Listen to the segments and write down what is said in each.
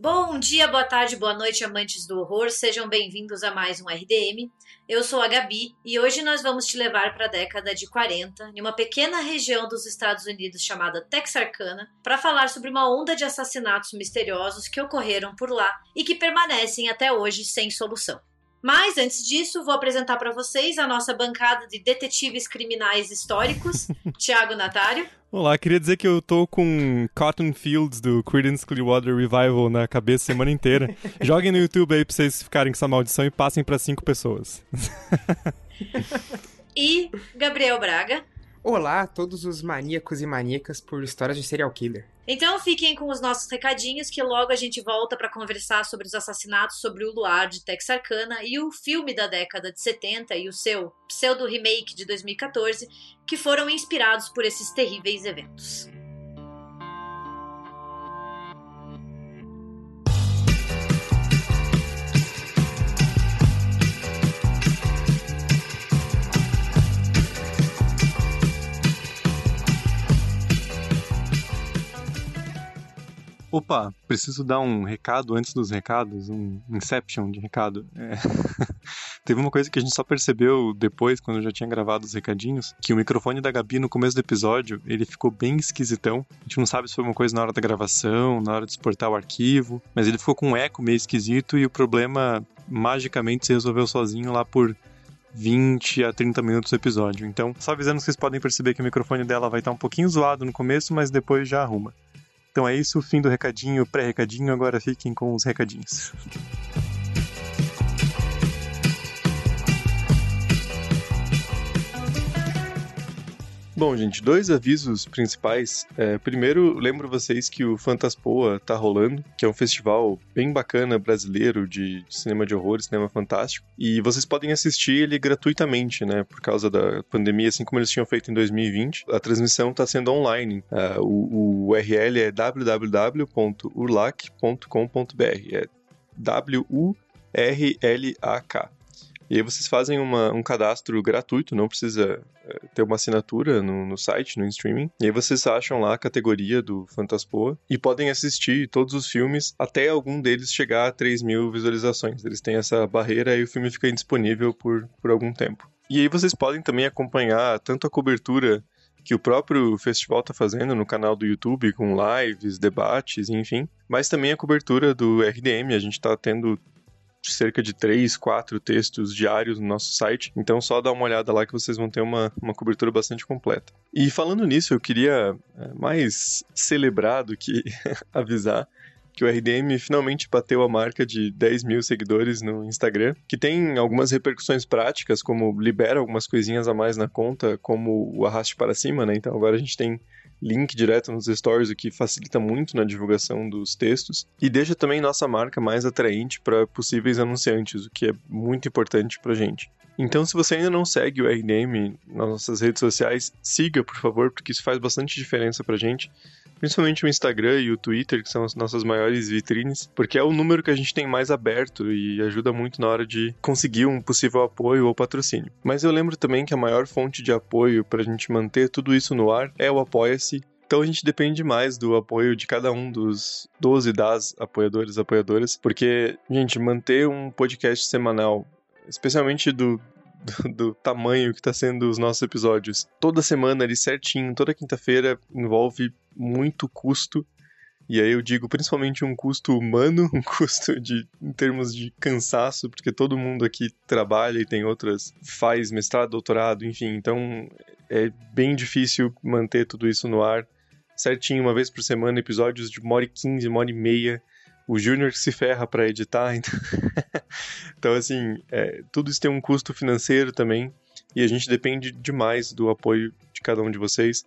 Bom dia, boa tarde, boa noite, amantes do horror. Sejam bem-vindos a mais um RDM. Eu sou a Gabi e hoje nós vamos te levar para a década de 40, em uma pequena região dos Estados Unidos chamada Texarkana, para falar sobre uma onda de assassinatos misteriosos que ocorreram por lá e que permanecem até hoje sem solução. Mas antes disso, vou apresentar para vocês a nossa bancada de detetives criminais históricos, Tiago Natário. Olá, queria dizer que eu tô com Cotton Fields do Creedence Clearwater Revival na cabeça a semana inteira. Joguem no YouTube aí pra vocês ficarem com essa maldição e passem para cinco pessoas. e Gabriel Braga. Olá a todos os maníacos e maníacas por histórias de serial killer. Então fiquem com os nossos recadinhos que logo a gente volta para conversar sobre os assassinatos sobre o luar de Texarkana e o filme da década de 70 e o seu pseudo remake de 2014 que foram inspirados por esses terríveis eventos. Opa, preciso dar um recado antes dos recados, um inception de recado. É... Teve uma coisa que a gente só percebeu depois, quando eu já tinha gravado os recadinhos, que o microfone da Gabi no começo do episódio, ele ficou bem esquisitão. A gente não sabe se foi uma coisa na hora da gravação, na hora de exportar o arquivo, mas ele ficou com um eco meio esquisito e o problema magicamente se resolveu sozinho lá por 20 a 30 minutos do episódio. Então, só avisando que vocês podem perceber que o microfone dela vai estar um pouquinho zoado no começo, mas depois já arruma. Então é isso, fim do recadinho, pré-recadinho, agora fiquem com os recadinhos. Bom, gente, dois avisos principais. É, primeiro, lembro vocês que o Fantaspoa tá rolando, que é um festival bem bacana brasileiro de, de cinema de horror, cinema fantástico. E vocês podem assistir ele gratuitamente, né? Por causa da pandemia, assim como eles tinham feito em 2020. A transmissão está sendo online. Uh, o, o URL é www.urlac.com.br. É W-U-R-L-A-K. E aí vocês fazem uma, um cadastro gratuito, não precisa é, ter uma assinatura no, no, site, no streaming. E aí vocês acham lá a categoria do Fantaspoa e podem assistir todos os filmes até algum deles chegar a 3 mil visualizações. Eles têm essa barreira e o filme fica indisponível por, por algum tempo. E aí vocês podem também acompanhar tanto a cobertura que o próprio festival está fazendo no canal do YouTube, com lives, debates, enfim, mas também a cobertura do RDM. A gente está tendo cerca de três, quatro textos diários no nosso site. Então, só dá uma olhada lá que vocês vão ter uma, uma cobertura bastante completa. E falando nisso, eu queria é, mais celebrar do que avisar que o RDM finalmente bateu a marca de 10 mil seguidores no Instagram, que tem algumas repercussões práticas, como libera algumas coisinhas a mais na conta, como o arraste para cima, né? Então agora a gente tem link direto nos stories, o que facilita muito na divulgação dos textos e deixa também nossa marca mais atraente para possíveis anunciantes, o que é muito importante para gente. Então, se você ainda não segue o RDM nas nossas redes sociais, siga, por favor, porque isso faz bastante diferença pra gente principalmente o Instagram e o Twitter, que são as nossas maiores vitrines, porque é o número que a gente tem mais aberto e ajuda muito na hora de conseguir um possível apoio ou patrocínio. Mas eu lembro também que a maior fonte de apoio para a gente manter tudo isso no ar é o Apoia-se. Então a gente depende mais do apoio de cada um dos 12 das apoiadores apoiadoras, porque, gente, manter um podcast semanal, especialmente do, do, do, tamanho que está sendo os nossos episódios. Toda semana ali certinho, toda quinta-feira envolve muito custo. E aí eu digo principalmente um custo humano, um custo de em termos de cansaço, porque todo mundo aqui trabalha e tem outras faz mestrado, doutorado, enfim, então é bem difícil manter tudo isso no ar certinho uma vez por semana, episódios de uma hora e quinze, uma hora e meia. O Júnior se ferra para editar, então, então assim, é, tudo isso tem um custo financeiro também e a gente depende demais do apoio de cada um de vocês.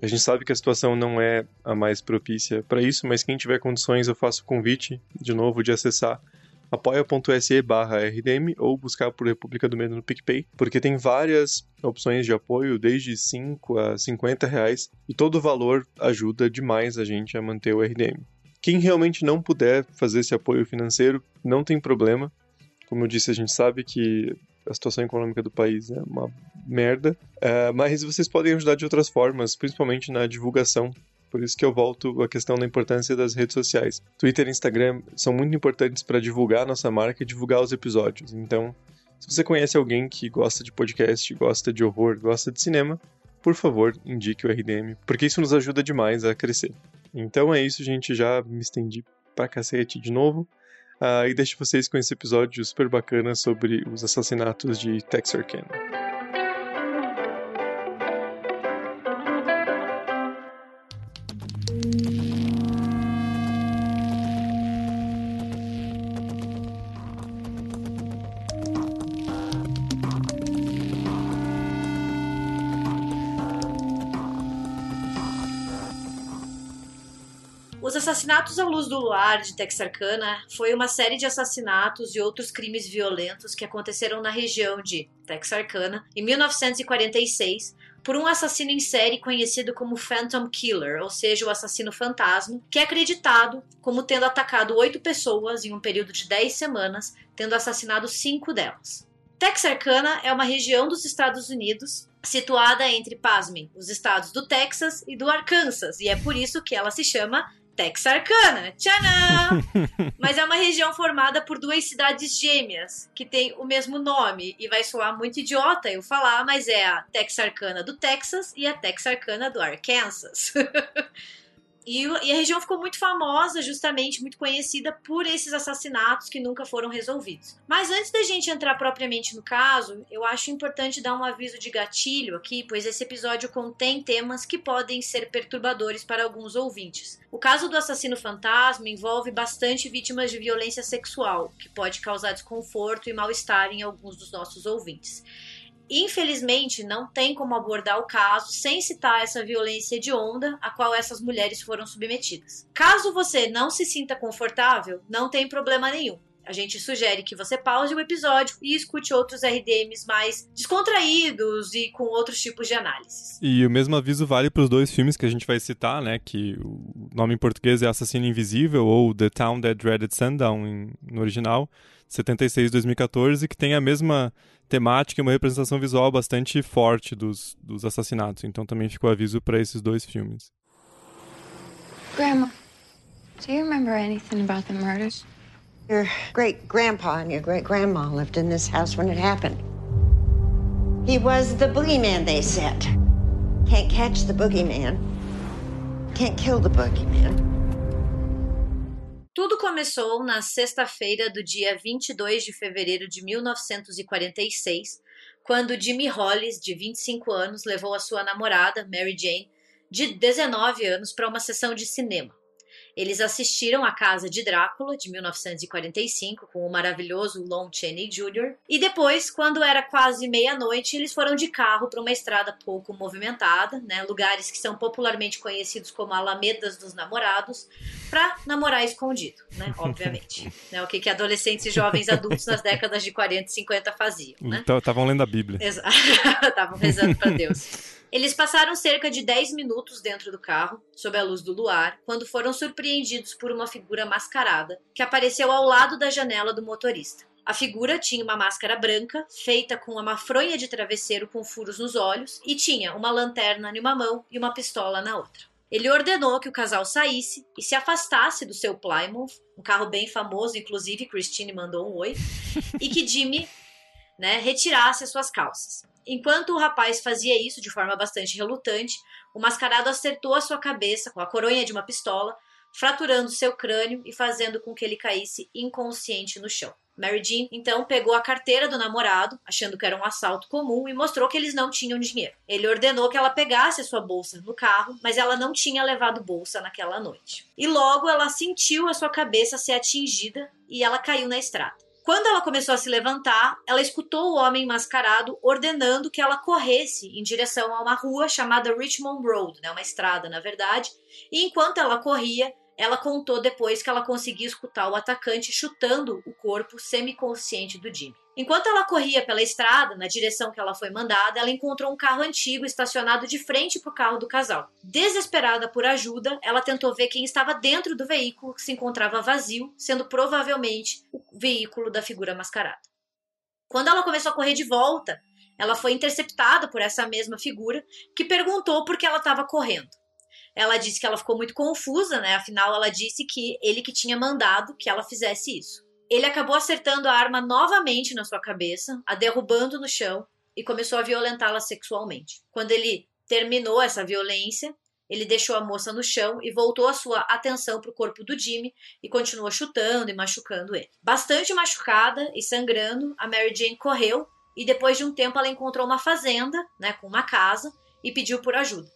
A gente sabe que a situação não é a mais propícia para isso, mas quem tiver condições, eu faço o convite, de novo, de acessar apoia.se barra RDM ou buscar por República do Medo no PicPay, porque tem várias opções de apoio, desde 5 a 50 reais, e todo o valor ajuda demais a gente a manter o RDM. Quem realmente não puder fazer esse apoio financeiro, não tem problema. Como eu disse, a gente sabe que a situação econômica do país é uma merda, uh, mas vocês podem ajudar de outras formas, principalmente na divulgação Por isso que eu volto à questão da importância das redes sociais. Twitter e Instagram são muito importantes para divulgar a nossa marca e divulgar os episódios. Então, se você conhece alguém que gosta de podcast, gosta de horror, gosta de cinema, por favor, indique o RDM, porque isso nos ajuda demais a crescer. Então é isso, gente. Já me estendi pra cacete de novo. Uh, e deixo vocês com esse episódio super bacana sobre os assassinatos de Texarkana. Assassinatos à luz do luar de Texarkana foi uma série de assassinatos e outros crimes violentos que aconteceram na região de Texarkana em 1946 por um assassino em série conhecido como Phantom Killer, ou seja, o assassino fantasma, que é acreditado como tendo atacado oito pessoas em um período de dez semanas, tendo assassinado cinco delas. Texarkana é uma região dos Estados Unidos situada entre, pasmem, os estados do Texas e do Arkansas, e é por isso que ela se chama Texarkana, tchanã! Mas é uma região formada por duas cidades gêmeas que têm o mesmo nome e vai soar muito idiota eu falar, mas é a Texarkana do Texas e a Texarkana do Arkansas. E, e, a região ficou muito famosa, justamente muito conhecida por esses assassinatos que nunca foram resolvidos. Mas antes da gente entrar propriamente no caso, eu acho importante dar um aviso de gatilho aqui, pois esse episódio contém temas que podem ser perturbadores para alguns ouvintes. O caso do assassino fantasma envolve bastante vítimas de violência sexual, que pode causar desconforto e mal-estar em alguns dos nossos ouvintes. Infelizmente, não tem como abordar o caso sem citar essa violência hedionda a qual essas mulheres foram submetidas. Caso você não se sinta confortável, não tem problema nenhum. A gente sugere que você pause o episódio e escute outros RDMs mais descontraídos e com outros tipos de análises. E o mesmo aviso vale para os dois filmes que a gente vai citar, né? Que o nome em português é Assassino Invisível ou The Town That Dreaded Sundown no original, 76 2014, que tem a mesma temática e uma representação visual bastante forte dos, dos assassinatos. Então também ficou aviso para esses dois filmes. Grandma, do you remember anything about the murders? Your great grandpa and your great grandma lived in this house when it happened. He was the boogeyman, they said. Can't catch the boogeyman. Can't kill the boogeyman. Tudo começou na sexta-feira do dia 22 de fevereiro de 1946, quando Jimmy Hollis, de 25 anos, levou a sua namorada, Mary Jane, de 19 anos, para uma sessão de cinema. Eles assistiram A Casa de Drácula, de 1945, com o maravilhoso Lon Chaney Jr. E depois, quando era quase meia-noite, eles foram de carro para uma estrada pouco movimentada, né, lugares que são popularmente conhecidos como Alamedas dos Namorados, para namorar escondido, né, obviamente. né, o que, que adolescentes e jovens adultos nas décadas de 40 e 50 faziam. Né? Então, estavam lendo a Bíblia. Estavam rezando para Deus. Eles passaram cerca de 10 minutos dentro do carro, sob a luz do luar, quando foram surpreendidos por uma figura mascarada que apareceu ao lado da janela do motorista. A figura tinha uma máscara branca, feita com uma fronha de travesseiro com furos nos olhos, e tinha uma lanterna em uma mão e uma pistola na outra. Ele ordenou que o casal saísse e se afastasse do seu Plymouth, um carro bem famoso, inclusive Christine mandou um oi, e que Jimmy né, retirasse as suas calças. Enquanto o rapaz fazia isso de forma bastante relutante, o mascarado acertou a sua cabeça com a coronha de uma pistola, fraturando seu crânio e fazendo com que ele caísse inconsciente no chão. Mary Jean então pegou a carteira do namorado, achando que era um assalto comum, e mostrou que eles não tinham dinheiro. Ele ordenou que ela pegasse a sua bolsa no carro, mas ela não tinha levado bolsa naquela noite. E logo ela sentiu a sua cabeça ser atingida e ela caiu na estrada. Quando ela começou a se levantar, ela escutou o homem mascarado ordenando que ela corresse em direção a uma rua chamada Richmond Road, né, uma estrada, na verdade. E enquanto ela corria, ela contou depois que ela conseguia escutar o atacante chutando o corpo semiconsciente do Jimmy. Enquanto ela corria pela estrada, na direção que ela foi mandada, ela encontrou um carro antigo estacionado de frente para o carro do casal. Desesperada por ajuda, ela tentou ver quem estava dentro do veículo que se encontrava vazio, sendo provavelmente o veículo da figura mascarada. Quando ela começou a correr de volta, ela foi interceptada por essa mesma figura que perguntou por que ela estava correndo. Ela disse que ela ficou muito confusa, né? Afinal, ela disse que ele que tinha mandado que ela fizesse isso. Ele acabou acertando a arma novamente na sua cabeça, a derrubando no chão e começou a violentá-la sexualmente. Quando ele terminou essa violência, ele deixou a moça no chão e voltou a sua atenção para o corpo do Jimmy e continuou chutando e machucando ele. Bastante machucada e sangrando, a Mary Jane correu e depois de um tempo ela encontrou uma fazenda, né, com uma casa e pediu por ajuda.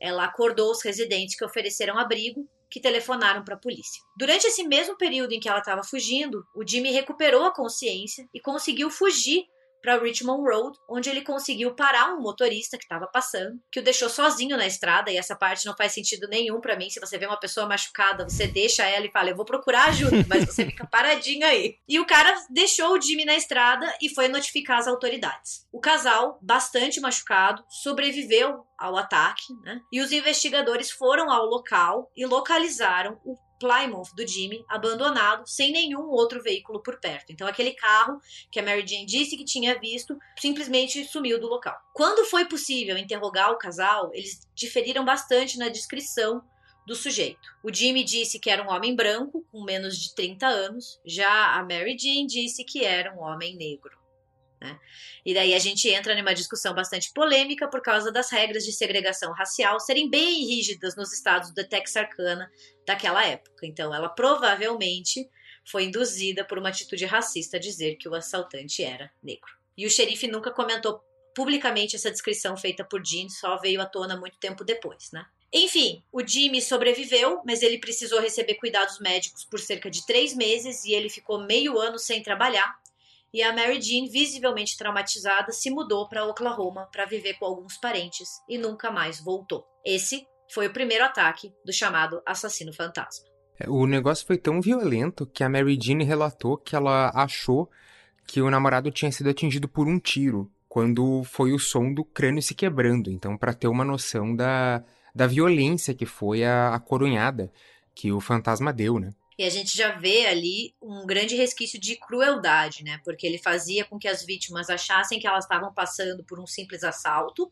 Ela acordou os residentes que ofereceram abrigo, que telefonaram para a polícia. Durante esse mesmo período em que ela estava fugindo, o Jimmy recuperou a consciência e conseguiu fugir para Richmond Road, onde ele conseguiu parar um motorista que estava passando, que o deixou sozinho na estrada, e essa parte não faz sentido nenhum para mim. Se você vê uma pessoa machucada, você deixa ela e fala: Eu vou procurar ajuda, mas você fica paradinho aí. E o cara deixou o Jimmy na estrada e foi notificar as autoridades. O casal, bastante machucado, sobreviveu ao ataque, né? E os investigadores foram ao local e localizaram o Plymouth do Jimmy abandonado, sem nenhum outro veículo por perto. Então, aquele carro que a Mary Jane disse que tinha visto simplesmente sumiu do local. Quando foi possível interrogar o casal, eles diferiram bastante na descrição do sujeito. O Jimmy disse que era um homem branco, com menos de 30 anos, já a Mary Jane disse que era um homem negro. Né? E daí a gente entra numa discussão bastante polêmica por causa das regras de segregação racial serem bem rígidas nos estados da Texarkana daquela época. Então, ela provavelmente foi induzida por uma atitude racista a dizer que o assaltante era negro. E o xerife nunca comentou publicamente essa descrição feita por Jean, só veio à tona muito tempo depois, né? Enfim, o Jimmy sobreviveu, mas ele precisou receber cuidados médicos por cerca de três meses e ele ficou meio ano sem trabalhar e a Mary Jean, visivelmente traumatizada, se mudou para Oklahoma para viver com alguns parentes e nunca mais voltou. Esse foi o primeiro ataque do chamado assassino fantasma. É, o negócio foi tão violento que a Mary Jean relatou que ela achou que o namorado tinha sido atingido por um tiro quando foi o som do crânio se quebrando. Então, para ter uma noção da, da violência que foi a, a coronhada que o fantasma deu, né? E a gente já vê ali um grande resquício de crueldade, né? Porque ele fazia com que as vítimas achassem que elas estavam passando por um simples assalto,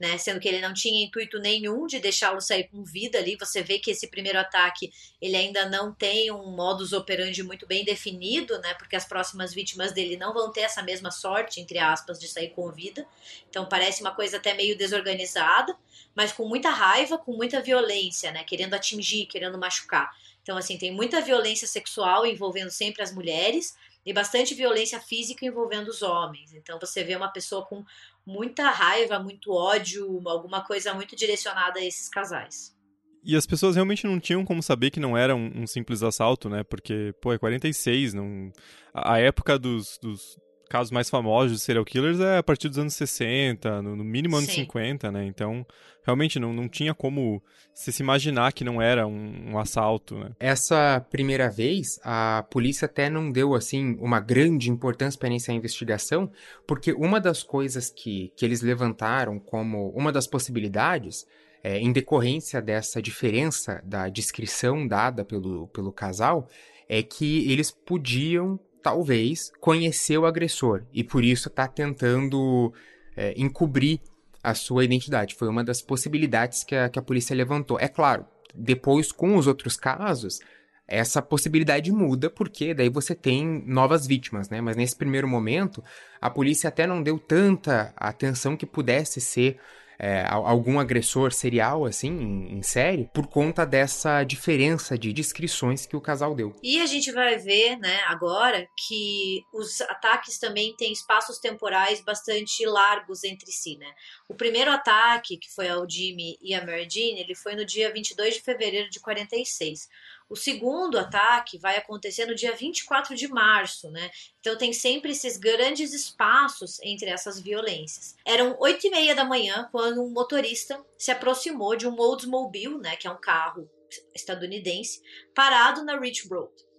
né? Sendo que ele não tinha intuito nenhum de deixá-lo sair com vida ali. Você vê que esse primeiro ataque ele ainda não tem um modus operandi muito bem definido, né? Porque as próximas vítimas dele não vão ter essa mesma sorte, entre aspas, de sair com vida. Então parece uma coisa até meio desorganizada, mas com muita raiva, com muita violência, né? Querendo atingir, querendo machucar. Então, assim, tem muita violência sexual envolvendo sempre as mulheres e bastante violência física envolvendo os homens. Então, você vê uma pessoa com muita raiva, muito ódio, alguma coisa muito direcionada a esses casais. E as pessoas realmente não tinham como saber que não era um, um simples assalto, né? Porque, pô, é 46, não... A época dos, dos casos mais famosos de serial killers é a partir dos anos 60, no, no mínimo anos Sim. 50, né? Então, realmente não, não tinha como se, se imaginar que não era um, um, assalto, né? Essa primeira vez, a polícia até não deu, assim, uma grande importância para iniciar a investigação, porque uma das coisas que, que eles levantaram como uma das possibilidades é, em decorrência dessa diferença da descrição dada pelo, pelo casal, é que eles podiam talvez conheceu o agressor e por isso está tentando é, encobrir a sua identidade. Foi uma das possibilidades que a, que a polícia levantou. É claro, depois com os outros casos, essa possibilidade muda porque daí você tem novas vítimas, né? Mas nesse primeiro momento, a polícia até não deu tanta atenção que pudesse ser é, algum agressor serial, assim, em, em, série, por conta dessa diferença de descrições que o casal deu. E a gente vai ver, né, agora, que os ataques também têm espaços temporais bastante largos entre si, né? O primeiro ataque, que foi ao Jimmy e a Mary Jean, ele foi no dia 22 de fevereiro de 46. O segundo ataque vai acontecer no dia 24 de março, né? Então tem sempre esses grandes espaços entre essas violências. Eram oito e meia da manhã quando um motorista se aproximou de um Oldsmobile, né, que é um carro estadunidense, parado na Rich Road.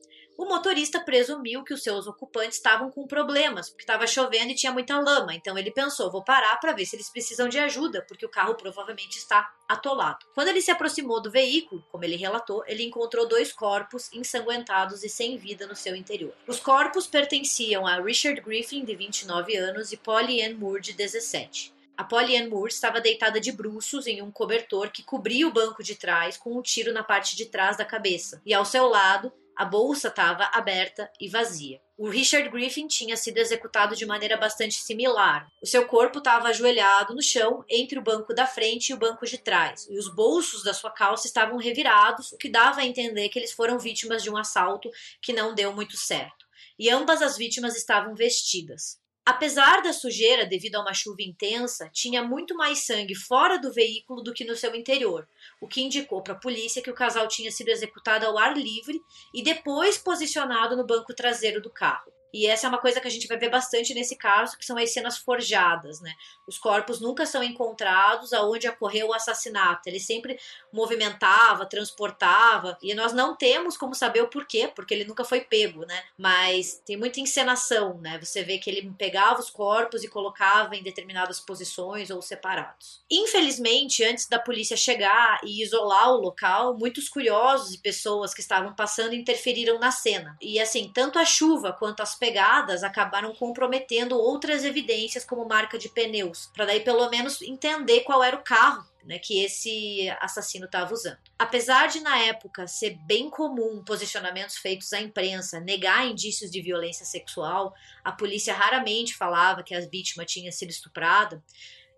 O motorista presumiu que os seus ocupantes estavam com problemas, porque estava chovendo e tinha muita lama. Então ele pensou: vou parar para ver se eles precisam de ajuda, porque o carro provavelmente está atolado. Quando ele se aproximou do veículo, como ele relatou, ele encontrou dois corpos ensanguentados e sem vida no seu interior. Os corpos pertenciam a Richard Griffin, de 29 anos, e Polly Ann Moore, de 17. A Polly Ann Moore estava deitada de bruços em um cobertor que cobria o banco de trás com um tiro na parte de trás da cabeça, e ao seu lado a bolsa estava aberta e vazia. O Richard Griffin tinha sido executado de maneira bastante similar. O seu corpo estava ajoelhado no chão entre o banco da frente e o banco de trás, e os bolsos da sua calça estavam revirados, o que dava a entender que eles foram vítimas de um assalto que não deu muito certo. E ambas as vítimas estavam vestidas. Apesar da sujeira devido a uma chuva intensa, tinha muito mais sangue fora do veículo do que no seu interior, o que indicou para a polícia que o casal tinha sido executado ao ar livre e depois posicionado no banco traseiro do carro. E essa é uma coisa que a gente vai ver bastante nesse caso, que são as cenas forjadas, né? Os corpos nunca são encontrados aonde ocorreu o assassinato. Ele sempre movimentava, transportava, e nós não temos como saber o porquê, porque ele nunca foi pego, né? Mas tem muita encenação, né? Você vê que ele pegava os corpos e colocava em determinadas posições ou separados. Infelizmente, antes da polícia chegar e isolar o local, muitos curiosos e pessoas que estavam passando interferiram na cena. E assim, tanto a chuva quanto as pegadas acabaram comprometendo outras evidências como marca de pneus, para daí pelo menos entender qual era o carro né, que esse assassino estava usando. Apesar de, na época, ser bem comum posicionamentos feitos à imprensa negar indícios de violência sexual, a polícia raramente falava que a vítima tinha sido estuprada.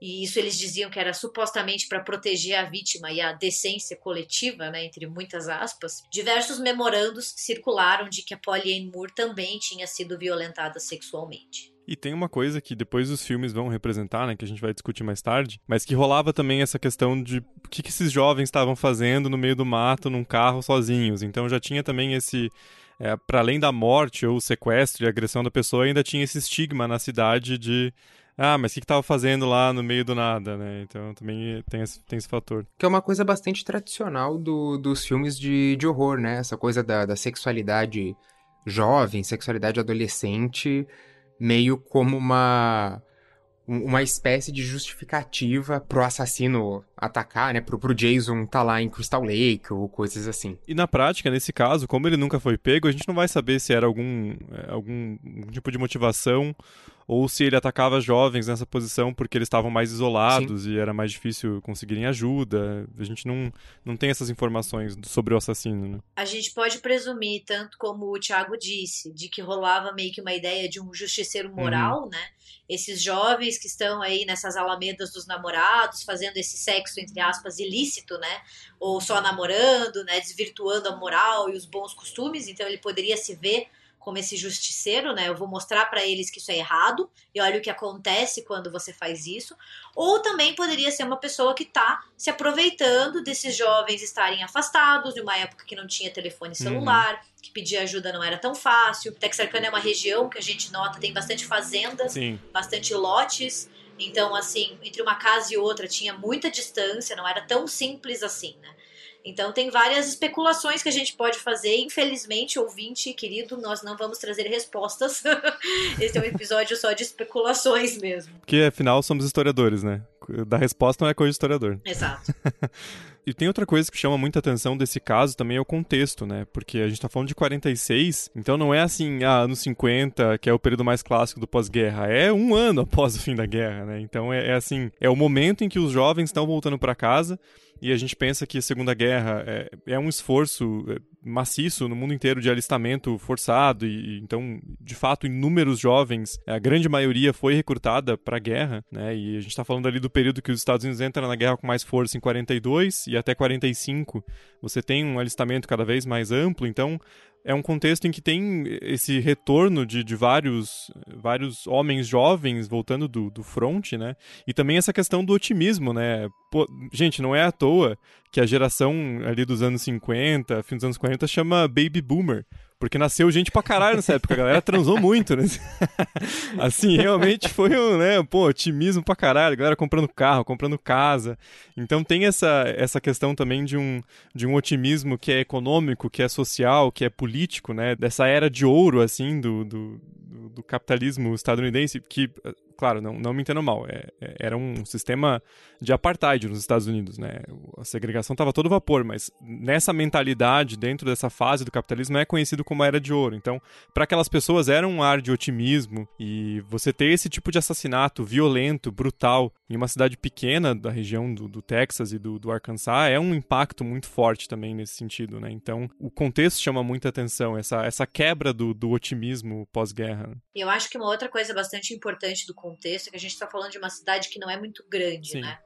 E isso eles diziam que era supostamente para proteger a vítima e a decência coletiva, né, entre muitas aspas. Diversos memorandos circularam de que a Polly Ann Moore também tinha sido violentada sexualmente. E tem uma coisa que depois os filmes vão representar, né, que a gente vai discutir mais tarde, mas que rolava também essa questão de o que, esses jovens estavam fazendo no meio do mato, num carro sozinhos. Então já tinha também esse. É, para além da morte ou sequestro e agressão da pessoa, ainda tinha esse estigma na cidade de ah, mas o que, que tava fazendo lá no meio do nada, né? Então também tem esse, tem esse fator. Que é uma coisa bastante tradicional do, dos filmes de, de horror, né? Essa coisa da, da sexualidade jovem, sexualidade adolescente meio como uma uma espécie de justificativa pro assassino atacar, né? Pro, pro Jason tá lá em Crystal Lake ou coisas assim. E na prática, nesse caso, como ele nunca foi pego, a gente não vai saber se era algum, é, algum tipo de motivação ou se ele atacava jovens nessa posição porque eles estavam mais isolados Sim. e era mais difícil conseguirem ajuda. A gente não, não tem essas informações sobre o assassino. Né? A gente pode presumir, tanto como o Thiago disse, de que rolava meio que uma ideia de um justiceiro uhum. moral, uhum. né? Esses jovens que estão aí nessas alamedas dos namorados, fazendo esse sexo, entre aspas, ilícito, né? Ou só namorando, né? Desvirtuando a moral e os bons costumes. Então ele poderia se ver como esse justiceiro, né? Eu vou mostrar para eles que isso é errado e olha o que acontece quando você faz isso. Ou também poderia ser uma pessoa que está se aproveitando desses jovens estarem afastados, de uma época que não tinha telefone uhum. celular, uhum. que pedir ajuda não era tão fácil. Texarkana é uma região que a gente nota tem bastante fazendas, Sim. bastante lotes. Então, assim, entre uma casa e outra tinha muita distância, não era tão simples assim, né? Então tem várias especulações que a gente pode fazer. Infelizmente, ouvinte querido, nós não vamos trazer respostas. Esse é um episódio só de especulações mesmo. Porque afinal somos historiadores, né? Da resposta não é coisa de historiador. Exato. E tem outra coisa que chama muita atenção desse caso também é o contexto, né? Porque a gente tá falando de 46, então não é assim, ah, anos 50, que é o período mais clássico do pós-guerra. É um ano após o fim da guerra, né? Então é, é assim, é o momento em que os jovens estão voltando para casa e a gente pensa que a Segunda Guerra é, é um esforço é, maciço no mundo inteiro de alistamento forçado e então, de fato, inúmeros jovens, a grande maioria foi recrutada para a guerra, né? E a gente está falando ali do período que os Estados Unidos entram na guerra com mais força em 42 e até 45 você tem um alistamento cada vez mais amplo, então é um contexto em que tem esse retorno de, de vários, vários homens jovens voltando do, do front, né? E também essa questão do otimismo, né? Pô, gente, não é à toa que a geração ali dos anos 50, fim dos anos 40, chama Baby Boomer. Porque nasceu gente pra caralho nessa época, a galera transou muito, né? assim, realmente foi um, né, pô, otimismo pra caralho, a galera comprando carro, comprando casa. Então tem essa, essa questão também de um, de um otimismo que é econômico, que é social, que é político, né? Dessa era de ouro, assim, do, do do, do capitalismo estadunidense, que claro, não, não me entendo mal, é, é, era um sistema de apartheid nos Estados Unidos, né? A segregação estava todo vapor, mas nessa mentalidade, dentro dessa fase do capitalismo, é conhecido como a Era de Ouro. Então, para aquelas pessoas era um ar de otimismo e você ter esse tipo de assassinato violento, brutal, em uma cidade pequena da região do, do Texas e do, do, Arkansas é um impacto muito forte também nesse sentido, né? Então, o contexto chama muita atenção, essa, essa quebra do, do otimismo pós-guerra. Eu acho que uma outra coisa bastante importante do contexto é que a gente está falando de uma cidade que não é muito grande, Sim. né?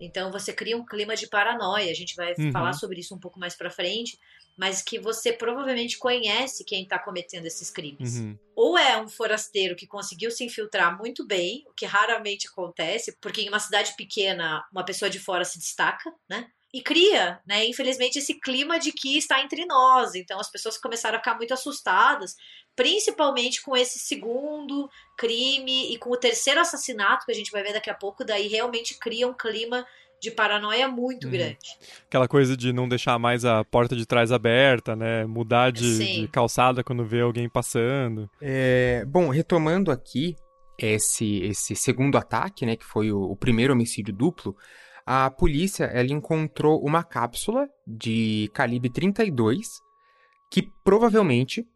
Então você cria um clima de paranoia. A gente vai uhum. falar sobre isso um pouco mais para frente, mas que você provavelmente conhece quem está cometendo esses crimes. Uhum. Ou é um forasteiro que conseguiu se infiltrar muito bem, o que raramente acontece, porque em uma cidade pequena uma pessoa de fora se destaca, né? e cria, né, infelizmente, esse clima de que está entre nós. Então as pessoas começaram a ficar muito assustadas, principalmente com esse segundo crime e com o terceiro assassinato que a gente vai ver daqui a pouco. Daí realmente cria um clima de paranoia muito uhum. grande. Aquela coisa de não deixar mais a porta de trás aberta, né? Mudar de, de calçada quando vê alguém passando. É, bom, retomando aqui esse, esse segundo ataque, né? Que foi o, o primeiro homicídio duplo a polícia ela encontrou uma cápsula de calibre 32 que provavelmente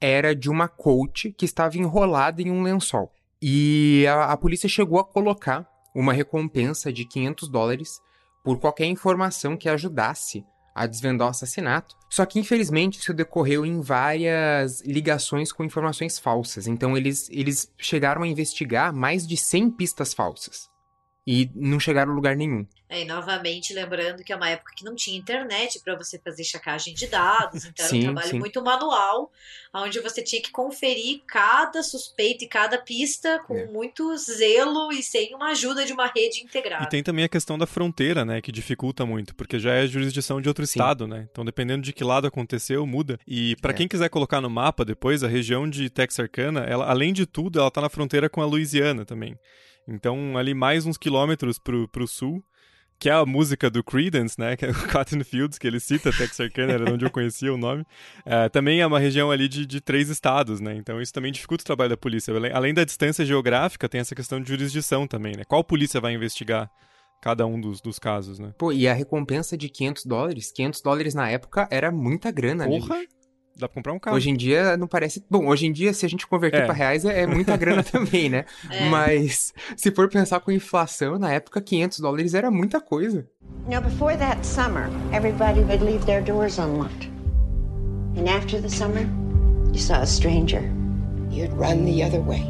era de uma coach que estava enrolada em um lençol. E a, a polícia chegou a colocar uma recompensa de 500 dólares por qualquer informação que ajudasse a desvendar o assassinato. Só que, infelizmente, isso decorreu em várias ligações com informações falsas. Então, eles, eles chegaram a investigar mais de 100 pistas falsas e não chegaram a lugar nenhum. É, e novamente lembrando que é uma época que não tinha internet para você fazer checagem de dados, então sim, era um trabalho sim. muito manual, onde você tinha que conferir cada suspeito e cada pista com é. muito zelo e sem uma ajuda de uma rede integrada. E tem também a questão da fronteira, né, que dificulta muito, porque já é jurisdição de outro sim. estado, né? Então dependendo de que lado aconteceu, muda. E para é. quem quiser colocar no mapa depois, a região de Texarkana, ela além de tudo, ela tá na fronteira com a Louisiana também. Então, ali mais uns quilômetros pro, pro sul, que é a música do Creedence, né, que é o Cotton Fields, que ele cita, Texarkana, era onde eu conhecia o nome, é, também é uma região ali de, de três estados, né, então isso também dificulta o trabalho da polícia. Além da distância geográfica, tem essa questão de jurisdição também, né, qual polícia vai investigar cada um dos, dos casos, né. Pô, e a recompensa de 500 dólares, 500 dólares na época era muita grana, né, Porra! Dá pra comprar um carro. Hoje em dia não parece. Bom, hoje em dia, se a gente converter é. para reais, é, é, muita grana também, né? É. Mas se for pensar com inflação, na época 500 dólares era muita coisa. Now, before that summer, everybody would leave their doors unlocked. And after the summer, you saw a stranger. You'd run the other way.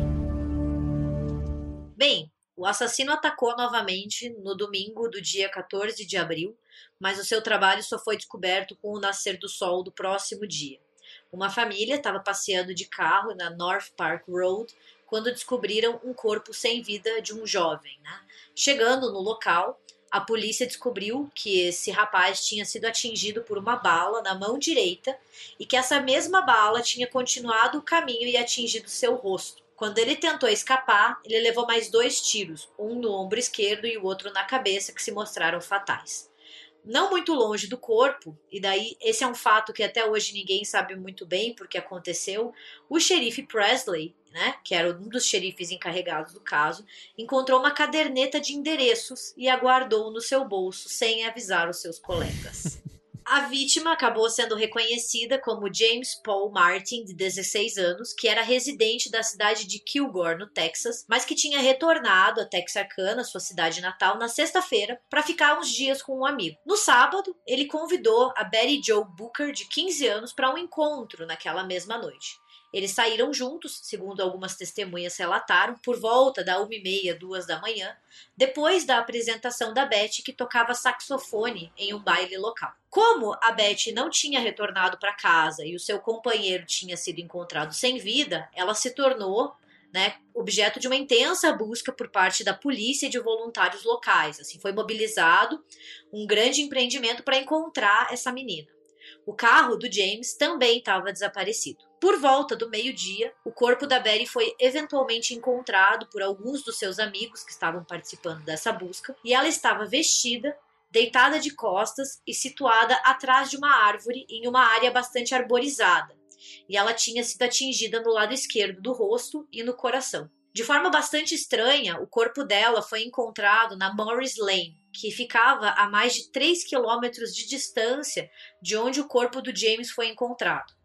Bem, o assassino atacou novamente no domingo do dia 14 de abril, mas o seu trabalho só foi descoberto com o nascer do sol do próximo dia. Uma família estava passeando de carro na North Park Road quando descobriram um corpo sem vida de um jovem. Né? Chegando no local, a polícia descobriu que esse rapaz tinha sido atingido por uma bala na mão direita e que essa mesma bala tinha continuado o caminho e atingido seu rosto. Quando ele tentou escapar, ele levou mais dois tiros, um no ombro esquerdo e o outro na cabeça, que se mostraram fatais não muito longe do corpo, e daí esse é um fato que até hoje ninguém sabe muito bem porque aconteceu. O xerife Presley, né, que era um dos xerifes encarregados do caso, encontrou uma caderneta de endereços e a guardou no seu bolso sem avisar os seus colegas. A vítima acabou sendo reconhecida como James Paul Martin, de 16 anos, que era residente da cidade de Kilgore, no Texas, mas que tinha retornado a Texarkana, sua cidade natal, na sexta-feira para ficar uns dias com um amigo. No sábado, ele convidou a Betty Joe Booker, de 15 anos, para um encontro naquela mesma noite. Eles saíram juntos, segundo algumas testemunhas relataram, por volta da uma e meia, duas da manhã, depois da apresentação da Beth, que tocava saxofone em um baile local. Como a Beth não tinha retornado para casa e o seu companheiro tinha sido encontrado sem vida, ela se tornou né, objeto de uma intensa busca por parte da polícia e de voluntários locais. Assim, foi mobilizado um grande empreendimento para encontrar essa menina. O carro do James também estava desaparecido. Por volta do meio-dia, o corpo da Betty foi eventualmente encontrado por alguns dos seus amigos que estavam participando dessa busca, e ela estava vestida, deitada de costas e situada atrás de uma árvore em uma área bastante arborizada. e ela tinha sido atingida no lado esquerdo do rosto e no coração. De forma bastante estranha, o corpo dela foi encontrado na Morris Lane, que ficava a mais de 3 quilômetros de distância de onde o corpo do James foi encontrado.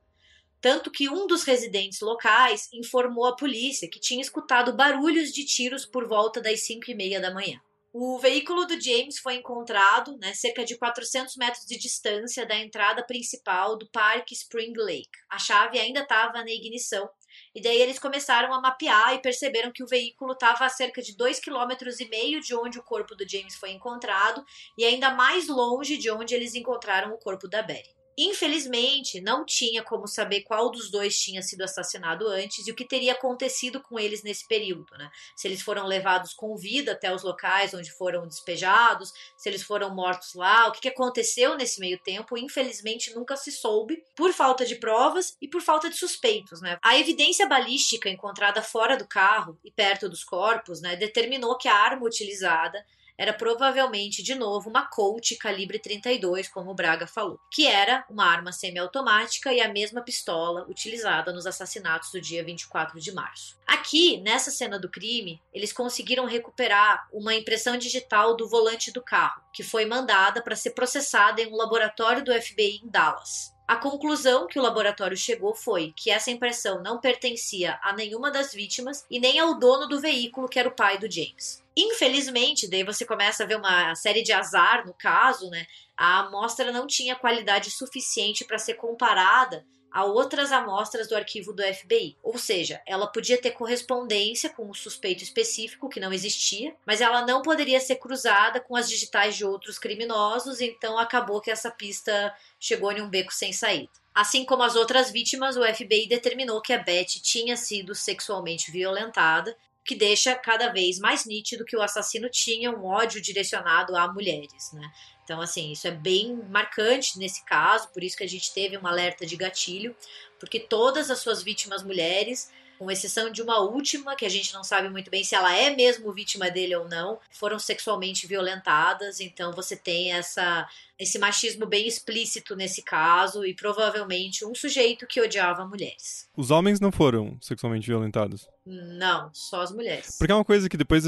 Tanto que um dos residentes locais informou a polícia que tinha escutado barulhos de tiros por volta das 5 e meia da manhã. O veículo do James foi encontrado né, cerca de 400 metros de distância da entrada principal do Parque Spring Lake. A chave ainda estava na ignição e daí eles começaram a mapear e perceberam que o veículo estava a cerca de 2,5 km de onde o corpo do James foi encontrado e ainda mais longe de onde eles encontraram o corpo da Betty. Infelizmente, não tinha como saber qual dos dois tinha sido assassinado antes e o que teria acontecido com eles nesse período, né? Se eles foram levados com vida até os locais onde foram despejados, se eles foram mortos lá, o que aconteceu nesse meio tempo, infelizmente nunca se soube, por falta de provas e por falta de suspeitos, né? A evidência balística encontrada fora do carro e perto dos corpos, né, determinou que a arma utilizada era provavelmente de novo uma Colt calibre 32, como o Braga falou, que era uma arma semiautomática e a mesma pistola utilizada nos assassinatos do dia 24 de março. Aqui, nessa cena do crime, eles conseguiram recuperar uma impressão digital do volante do carro, que foi mandada para ser processada em um laboratório do FBI em Dallas. A conclusão que o laboratório chegou foi que essa impressão não pertencia a nenhuma das vítimas e nem ao dono do veículo, que era o pai do James. Infelizmente, daí você começa a ver uma série de azar no caso, né? A amostra não tinha qualidade suficiente para ser comparada a outras amostras do arquivo do FBI. Ou seja, ela podia ter correspondência com um suspeito específico que não existia, mas ela não poderia ser cruzada com as digitais de outros criminosos, então acabou que essa pista chegou em um beco sem saída. Assim como as outras vítimas, o FBI determinou que a Beth tinha sido sexualmente violentada que deixa cada vez mais nítido que o assassino tinha um ódio direcionado a mulheres, né? Então, assim, isso é bem marcante nesse caso, por isso que a gente teve um alerta de gatilho, porque todas as suas vítimas mulheres com exceção de uma última, que a gente não sabe muito bem se ela é mesmo vítima dele ou não, foram sexualmente violentadas. Então você tem essa esse machismo bem explícito nesse caso e provavelmente um sujeito que odiava mulheres. Os homens não foram sexualmente violentados? Não, só as mulheres. Porque é uma coisa que depois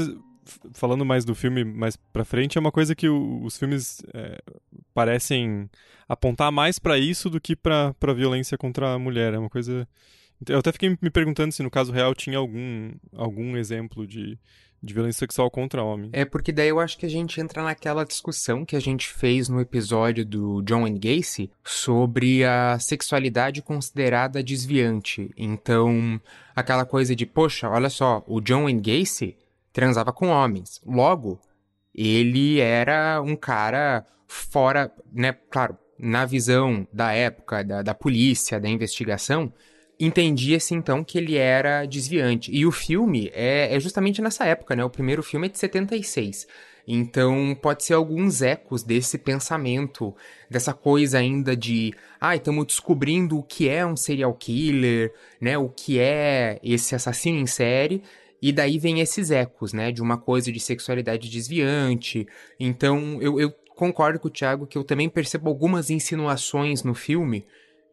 falando mais do filme mais pra frente, é uma coisa que o, os filmes é, parecem apontar mais para isso do que pra, pra violência contra a mulher. É uma coisa eu até fiquei me perguntando se no caso real tinha algum, algum exemplo de, de violência sexual contra homem. É porque daí eu acho que a gente entra naquela discussão que a gente fez no episódio do John and Gacy sobre a sexualidade considerada desviante. Então, aquela coisa de, poxa, olha só, o John and Gacy transava com homens. Logo, ele era um cara fora, né, claro, na visão da época, da, da polícia, da investigação, entendia-se então que ele era desviante. E o filme é, é, justamente nessa época, né? O primeiro filme é de 76. Então pode ser alguns ecos desse pensamento, dessa coisa ainda de, ah, estamos descobrindo o que é um serial killer, né? O que é esse assassino em série. E daí vem esses ecos, né? De uma coisa de sexualidade desviante. Então eu, eu concordo com o Thiago que eu também percebo algumas insinuações no filme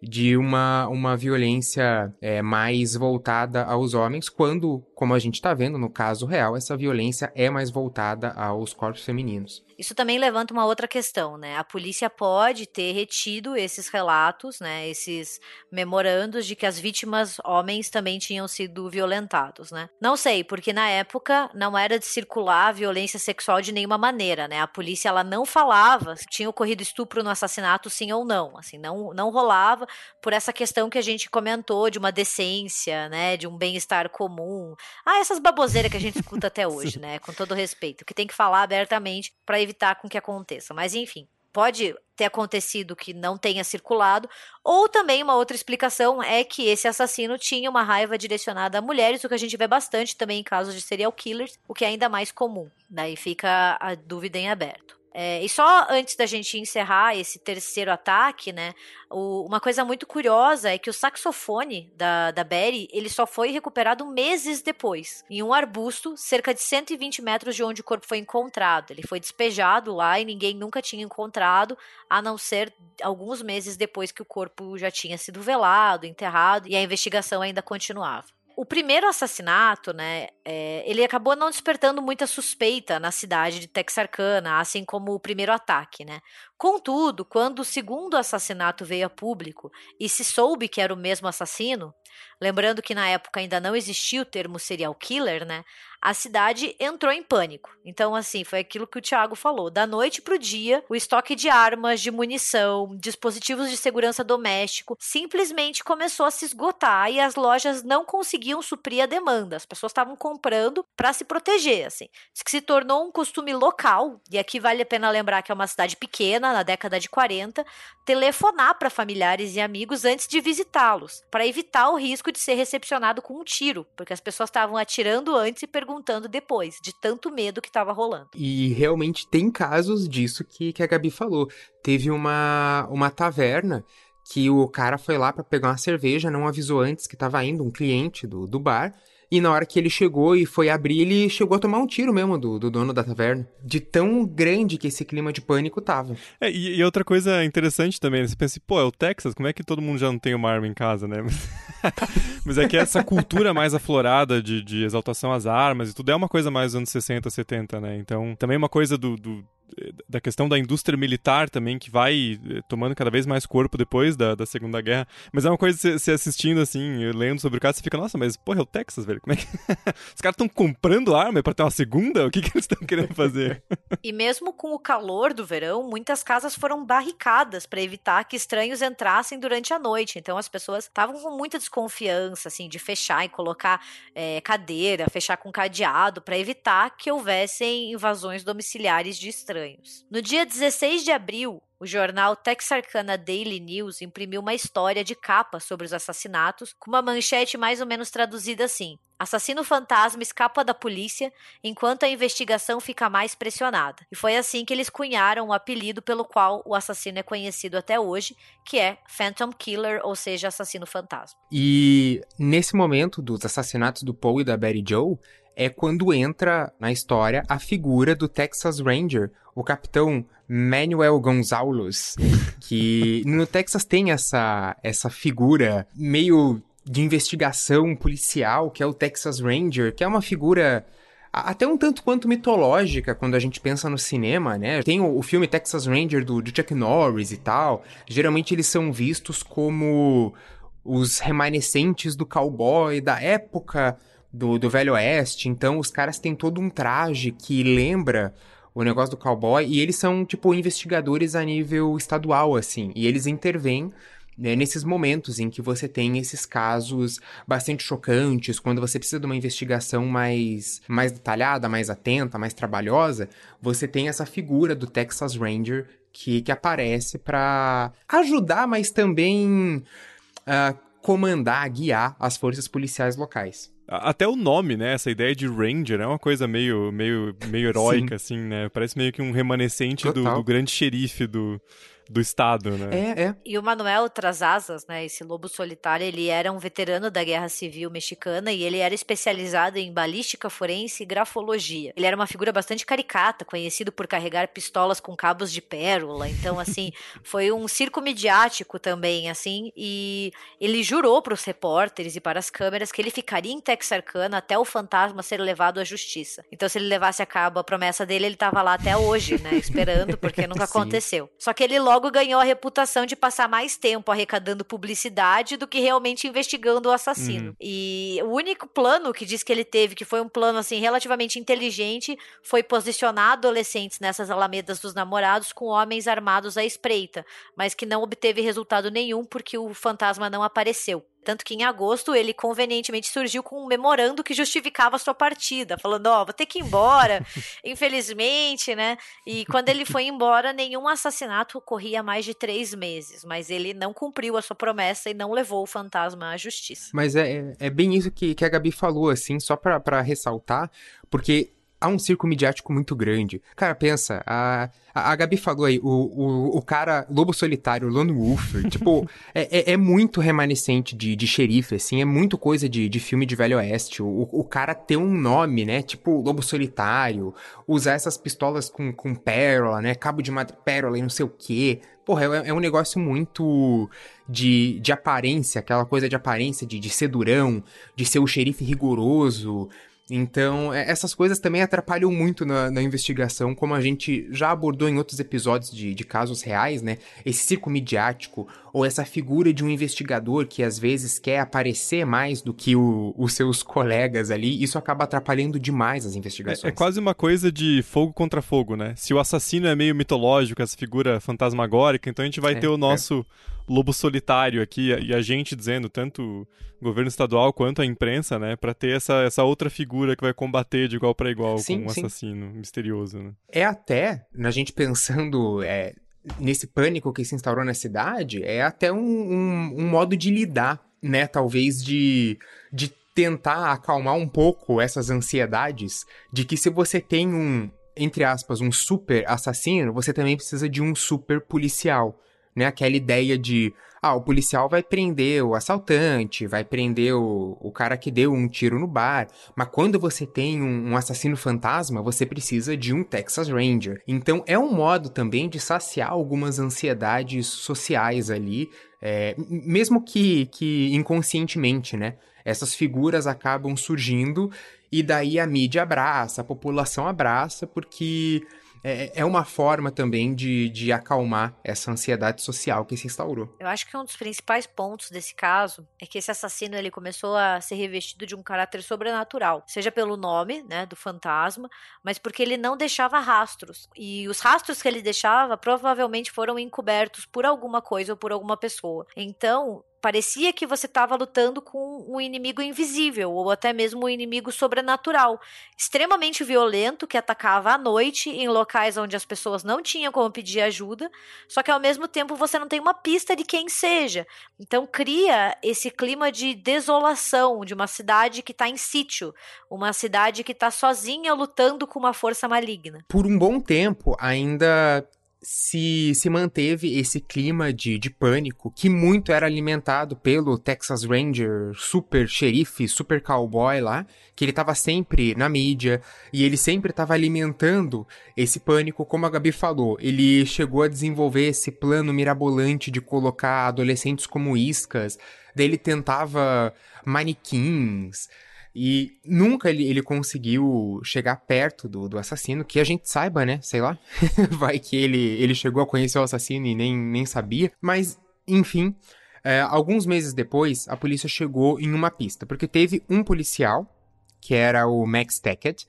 de uma, uma violência é, mais voltada aos homens, quando, como a gente está vendo no caso real, essa violência é mais voltada aos corpos femininos. Isso também levanta uma outra questão, né? A polícia pode ter retido esses relatos, né? Esses memorandos de que as vítimas homens também tinham sido violentados, né? Não sei, porque na época não era de circular violência sexual de nenhuma maneira, né? A polícia ela não falava se tinha ocorrido estupro no assassinato, sim ou não, assim, não não rolava por essa questão que a gente comentou de uma decência, né? De um bem-estar comum. Ah, essas baboseiras que a gente escuta até hoje, né? Com todo respeito, que tem que falar abertamente para evitar com que aconteça. Mas enfim, pode ter acontecido que não tenha circulado, ou também uma outra explicação é que esse assassino tinha uma raiva direcionada a mulheres, o que a gente vê bastante também em casos de serial killers, o que é ainda mais comum. Daí fica a dúvida em aberto. É, e só antes da gente encerrar esse terceiro ataque, né? O, uma coisa muito curiosa é que o saxofone da, da Betty, ele só foi recuperado meses depois, em um arbusto, cerca de 120 metros de onde o corpo foi encontrado. Ele foi despejado lá e ninguém nunca tinha encontrado, a não ser alguns meses depois que o corpo já tinha sido velado, enterrado, e a investigação ainda continuava o primeiro assassinato, né, é, ele acabou não despertando muita suspeita na cidade de Texarkana, assim como o primeiro ataque, né. Contudo, quando o segundo assassinato veio a público e se soube que era o mesmo assassino, lembrando que na época ainda não existia o termo serial killer, né, a cidade entrou em pânico. Então, assim, foi aquilo que o Thiago falou. Da noite para o dia, o estoque de armas, de munição, dispositivos de segurança doméstico simplesmente começou a se esgotar e as lojas não conseguiam suprir a demanda. As pessoas estavam comprando para se proteger, assim. Isso que se tornou um costume local, e aqui vale a pena lembrar que é uma cidade pequena, na década de 40, telefonar para familiares e amigos antes de visitá-los, para evitar o risco de ser recepcionado com um tiro, porque as pessoas estavam atirando antes e perguntando depois, de tanto medo que estava rolando. E realmente tem casos disso que, que a Gabi falou. Teve uma, uma taverna que o cara foi lá para pegar uma cerveja, não avisou antes que estava indo um cliente do, do bar. E na hora que ele chegou e foi abrir, ele chegou a tomar um tiro mesmo do, do dono da taverna. De tão grande que esse clima de pânico tava. É, e, e, outra coisa interessante também, né? você pensa, pô, é o Texas, como é que todo mundo já não tem uma arma em casa, né? Mas é que essa cultura mais aflorada de, de exaltação às armas e tudo é uma coisa mais dos anos 60, 70, né? Então, também uma coisa do, do da questão da indústria militar também, que vai eh, tomando cada vez mais corpo depois da, da Segunda Guerra. Mas é uma coisa, você assistindo assim, lendo sobre o caso, você fica, nossa, mas porra, é o Texas, velho. Como é que. Os caras estão comprando arma para ter uma segunda? O que, que eles estão querendo fazer? e mesmo com o calor do verão, muitas casas foram barricadas para evitar que estranhos entrassem durante a noite. Então as pessoas estavam com muita desconfiança, assim, de fechar e colocar é, cadeira, fechar com cadeado, para evitar que houvessem invasões domiciliares de estranhos estranhos. No dia 16 de abril, o jornal Texarkana Daily News imprimiu uma história de capa sobre os assassinatos, com uma manchete mais ou menos traduzida assim: Assassino fantasma escapa da polícia enquanto a investigação fica mais pressionada. E foi assim que eles cunharam o apelido pelo qual o assassino é conhecido até hoje, que é Phantom Killer, ou seja, assassino fantasma. E nesse momento dos assassinatos do Paul e da Betty Joe, é quando entra na história a figura do Texas Ranger, o capitão Manuel Gonzalez, que no Texas tem essa, essa figura meio de investigação policial, que é o Texas Ranger, que é uma figura até um tanto quanto mitológica quando a gente pensa no cinema, né? Tem o, o filme Texas Ranger do, do, Chuck Norris e tal. Geralmente eles são vistos como os remanescentes do cowboy da época do, do Velho Oeste. Então os caras têm todo um traje que lembra o negócio do cowboy e eles são tipo investigadores a nível estadual assim e eles intervêm né, nesses momentos em que você tem esses casos bastante chocantes, quando você precisa de uma investigação mais, mais detalhada, mais atenta, mais trabalhosa, você tem essa figura do Texas Ranger que, que aparece para ajudar, mas também uh, comandar, guiar as forças policiais locais. Até o nome, né? Essa ideia de Ranger é uma coisa meio, meio, meio heróica, Sim. assim, né? Parece meio que um remanescente do, do, grande xerife do, do Estado, né? É, é. E o Manuel Trasasas, né, esse lobo solitário, ele era um veterano da Guerra Civil Mexicana e ele era especializado em balística forense e grafologia. Ele era uma figura bastante caricata, conhecido por carregar pistolas com cabos de pérola. Então, assim, foi um circo midiático também, assim, e ele jurou para os repórteres e para as câmeras que ele ficaria em Texarkana até o fantasma ser levado à justiça. Então, se ele levasse a cabo a promessa dele, ele estava lá até hoje, né, esperando, porque nunca aconteceu. Só que ele logo logo ganhou a reputação de passar mais tempo arrecadando publicidade do que realmente investigando o assassino. Uhum. E o único plano que diz que ele teve, que foi um plano assim relativamente inteligente, foi posicionar adolescentes nessas alamedas dos namorados com homens armados à espreita, mas que não obteve resultado nenhum porque o fantasma não apareceu. Tanto que em agosto ele convenientemente surgiu com um memorando que justificava a sua partida, falando: Ó, oh, vou ter que ir embora, infelizmente, né? E quando ele foi embora, nenhum assassinato ocorria há mais de três meses, mas ele não cumpriu a sua promessa e não levou o fantasma à justiça. Mas é, é bem isso que, que a Gabi falou, assim, só para ressaltar, porque há um circo midiático muito grande. Cara, pensa, a, a, Gabi falou aí, o, o, o cara lobo solitário, Lone Wolf, tipo, é, é, é, muito remanescente de, de xerife, assim, é muito coisa de, de filme de Velho Oeste. O, o cara ter um nome, né, tipo lobo solitário, usar essas pistolas com, com pérola, né, cabo de pérola e não sei o quê. Porra, é, é, um negócio muito de, de aparência, aquela coisa de aparência, de, de ser durão, de ser o xerife rigoroso, então, é, essas coisas também atrapalham muito na, na, investigação, como a gente já abordou em outros episódios de, de casos reais, né? Esse circo midiático, ou essa figura de um investigador que às vezes quer aparecer mais do que o, os seus colegas ali, isso acaba atrapalhando demais as investigações. É, é, quase uma coisa de fogo contra fogo, né? Se o assassino é meio mitológico, essa figura fantasmagórica, então a gente vai é, ter o é. Lobo solitário aqui, e a gente dizendo, tanto o governo estadual quanto a imprensa, né, para ter essa, essa outra figura que vai combater de igual para igual sim, com um sim. assassino misterioso, né? É até, a gente pensando é, nesse pânico que se instaurou na cidade, é até um, um, um modo de lidar, né, talvez de, de tentar acalmar um pouco essas ansiedades de que se você tem um, entre aspas, um super assassino, você também precisa de um super policial né? Aquela ideia de, ah, o policial vai prender o assaltante, vai prender o, o cara que deu um tiro no bar. Mas quando você tem um, um assassino fantasma, você precisa de um Texas Ranger. Então é um modo também de saciar algumas ansiedades sociais ali, é, mesmo que, que inconscientemente, né? Essas figuras acabam surgindo e daí a mídia abraça, a população abraça, porque é, é uma forma também de, de acalmar essa ansiedade social que se instaurou. Eu acho que um dos principais pontos desse caso é que esse assassino ele começou a ser revestido de um caráter sobrenatural, seja pelo nome, né, do fantasma, mas porque ele não deixava rastros. E os rastros que ele deixava provavelmente foram encobertos por alguma coisa ou por alguma pessoa. Então, parecia que você estava lutando com um inimigo invisível ou até mesmo um inimigo sobrenatural, extremamente violento que atacava à noite em locais onde as pessoas não tinham como pedir ajuda, só que ao mesmo tempo você não tem uma pista de quem seja. Então cria esse clima de desolação de uma cidade que está em sítio, uma cidade que está sozinha lutando com uma força maligna. Por um bom tempo ainda se, se manteve esse clima de, de pânico que muito era alimentado pelo Texas Ranger, super xerife, super cowboy lá, que ele estava sempre na mídia e ele sempre estava alimentando esse pânico, como a Gabi falou. Ele chegou a desenvolver esse plano mirabolante de colocar adolescentes como iscas, daí ele tentava manequins, e nunca ele, ele conseguiu chegar perto do, do assassino, que a gente saiba, né? Sei lá. Vai que ele, ele chegou a conhecer o assassino e nem, nem sabia. Mas, enfim, é, alguns meses depois, a polícia chegou em uma pista. Porque teve um policial, que era o Max Tackett,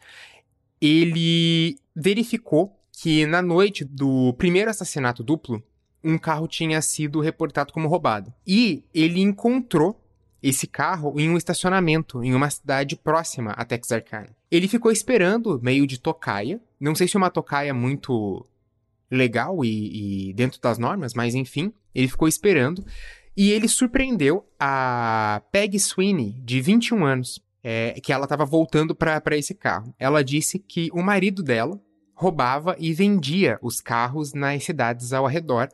ele verificou que na noite do primeiro assassinato duplo, um carro tinha sido reportado como roubado. E ele encontrou esse carro em um estacionamento em uma cidade próxima a Texarkana. Ele ficou esperando, meio de tocaia. Não sei se uma tocaia muito legal e, e, dentro das normas, mas enfim, ele ficou esperando. E ele surpreendeu a Peg Sweeney, de 21 anos, é, que ela estava voltando para esse carro. Ela disse que o marido dela roubava e vendia os carros nas cidades ao redor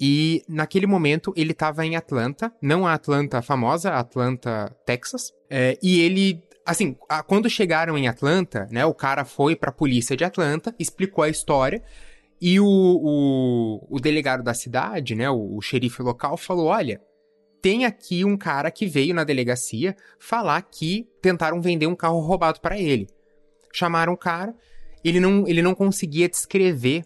e naquele momento ele estava em Atlanta, não a Atlanta famosa, Atlanta, Texas. É, e ele, assim, quando chegaram em Atlanta, né, o cara foi para a polícia de Atlanta, explicou a história. E o, o, o delegado da cidade, né, o, o xerife local, falou: olha, tem aqui um cara que veio na delegacia falar que tentaram vender um carro roubado para ele. Chamaram o cara, ele não, ele não conseguia descrever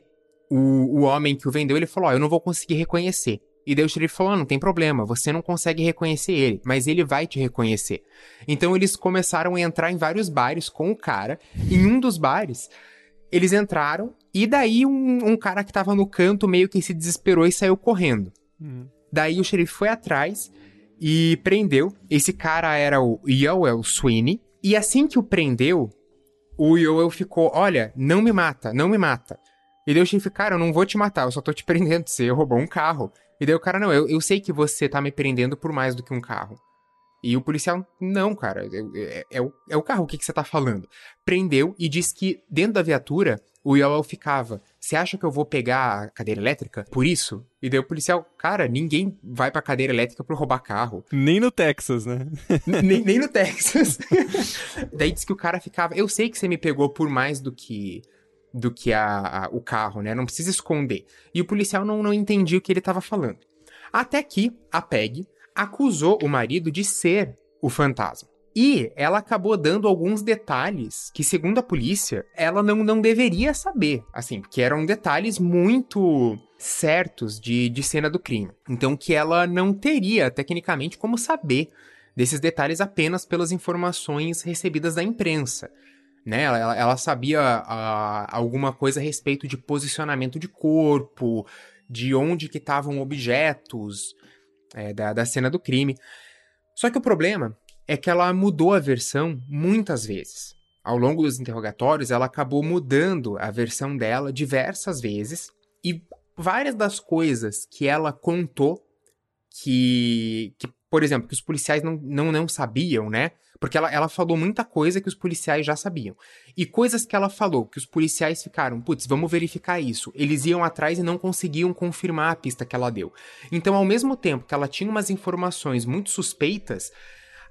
o, o homem que o vendeu, ele falou: Ó, oh, eu não vou conseguir reconhecer. E daí o xerife falou: não tem problema, você não consegue reconhecer ele, mas ele vai te reconhecer. Então eles começaram a entrar em vários bares com o cara. Em um dos bares, eles entraram e daí um, um cara que tava no canto meio que se desesperou e saiu correndo. Uhum. Daí o xerife foi atrás e prendeu. Esse cara era o Yoel Sweeney. E assim que o prendeu, o Yoel ficou: Olha, não me mata, não me mata. E daí o chefe, cara, eu não vou te matar, eu só tô te prendendo, você roubou um carro. E daí o cara, não, eu, eu sei que você tá me prendendo por mais do que um carro. E o policial, não, cara, é, é, é, o, é o carro, o que, que você tá falando? Prendeu e disse que dentro da viatura o Yoel ficava. Você acha que eu vou pegar a cadeira elétrica por isso? E daí o policial, cara, ninguém vai pra cadeira elétrica pra roubar carro. Nem no Texas, né? nem, nem no Texas. daí disse que o cara ficava. Eu sei que você me pegou por mais do que do que a, a, o carro, né? Não precisa esconder. E o policial não, não entendia o que ele estava falando. Até que a Peg acusou o marido de ser o fantasma. E ela acabou dando alguns detalhes que, segundo a polícia, ela não, não deveria saber. Assim, porque eram detalhes muito certos de, de cena do crime. Então, que ela não teria, tecnicamente, como saber desses detalhes apenas pelas informações recebidas da imprensa. Né? Ela, ela sabia uh, alguma coisa a respeito de posicionamento de corpo, de onde que estavam objetos é, da, da cena do crime. Só que o problema é que ela mudou a versão muitas vezes. Ao longo dos interrogatórios, ela acabou mudando a versão dela diversas vezes e várias das coisas que ela contou que, que por exemplo, que os policiais não, não, não sabiam, né? Porque ela, ela falou muita coisa que os policiais já sabiam. E coisas que ela falou, que os policiais ficaram, putz, vamos verificar isso. Eles iam atrás e não conseguiam confirmar a pista que ela deu. Então, ao mesmo tempo que ela tinha umas informações muito suspeitas,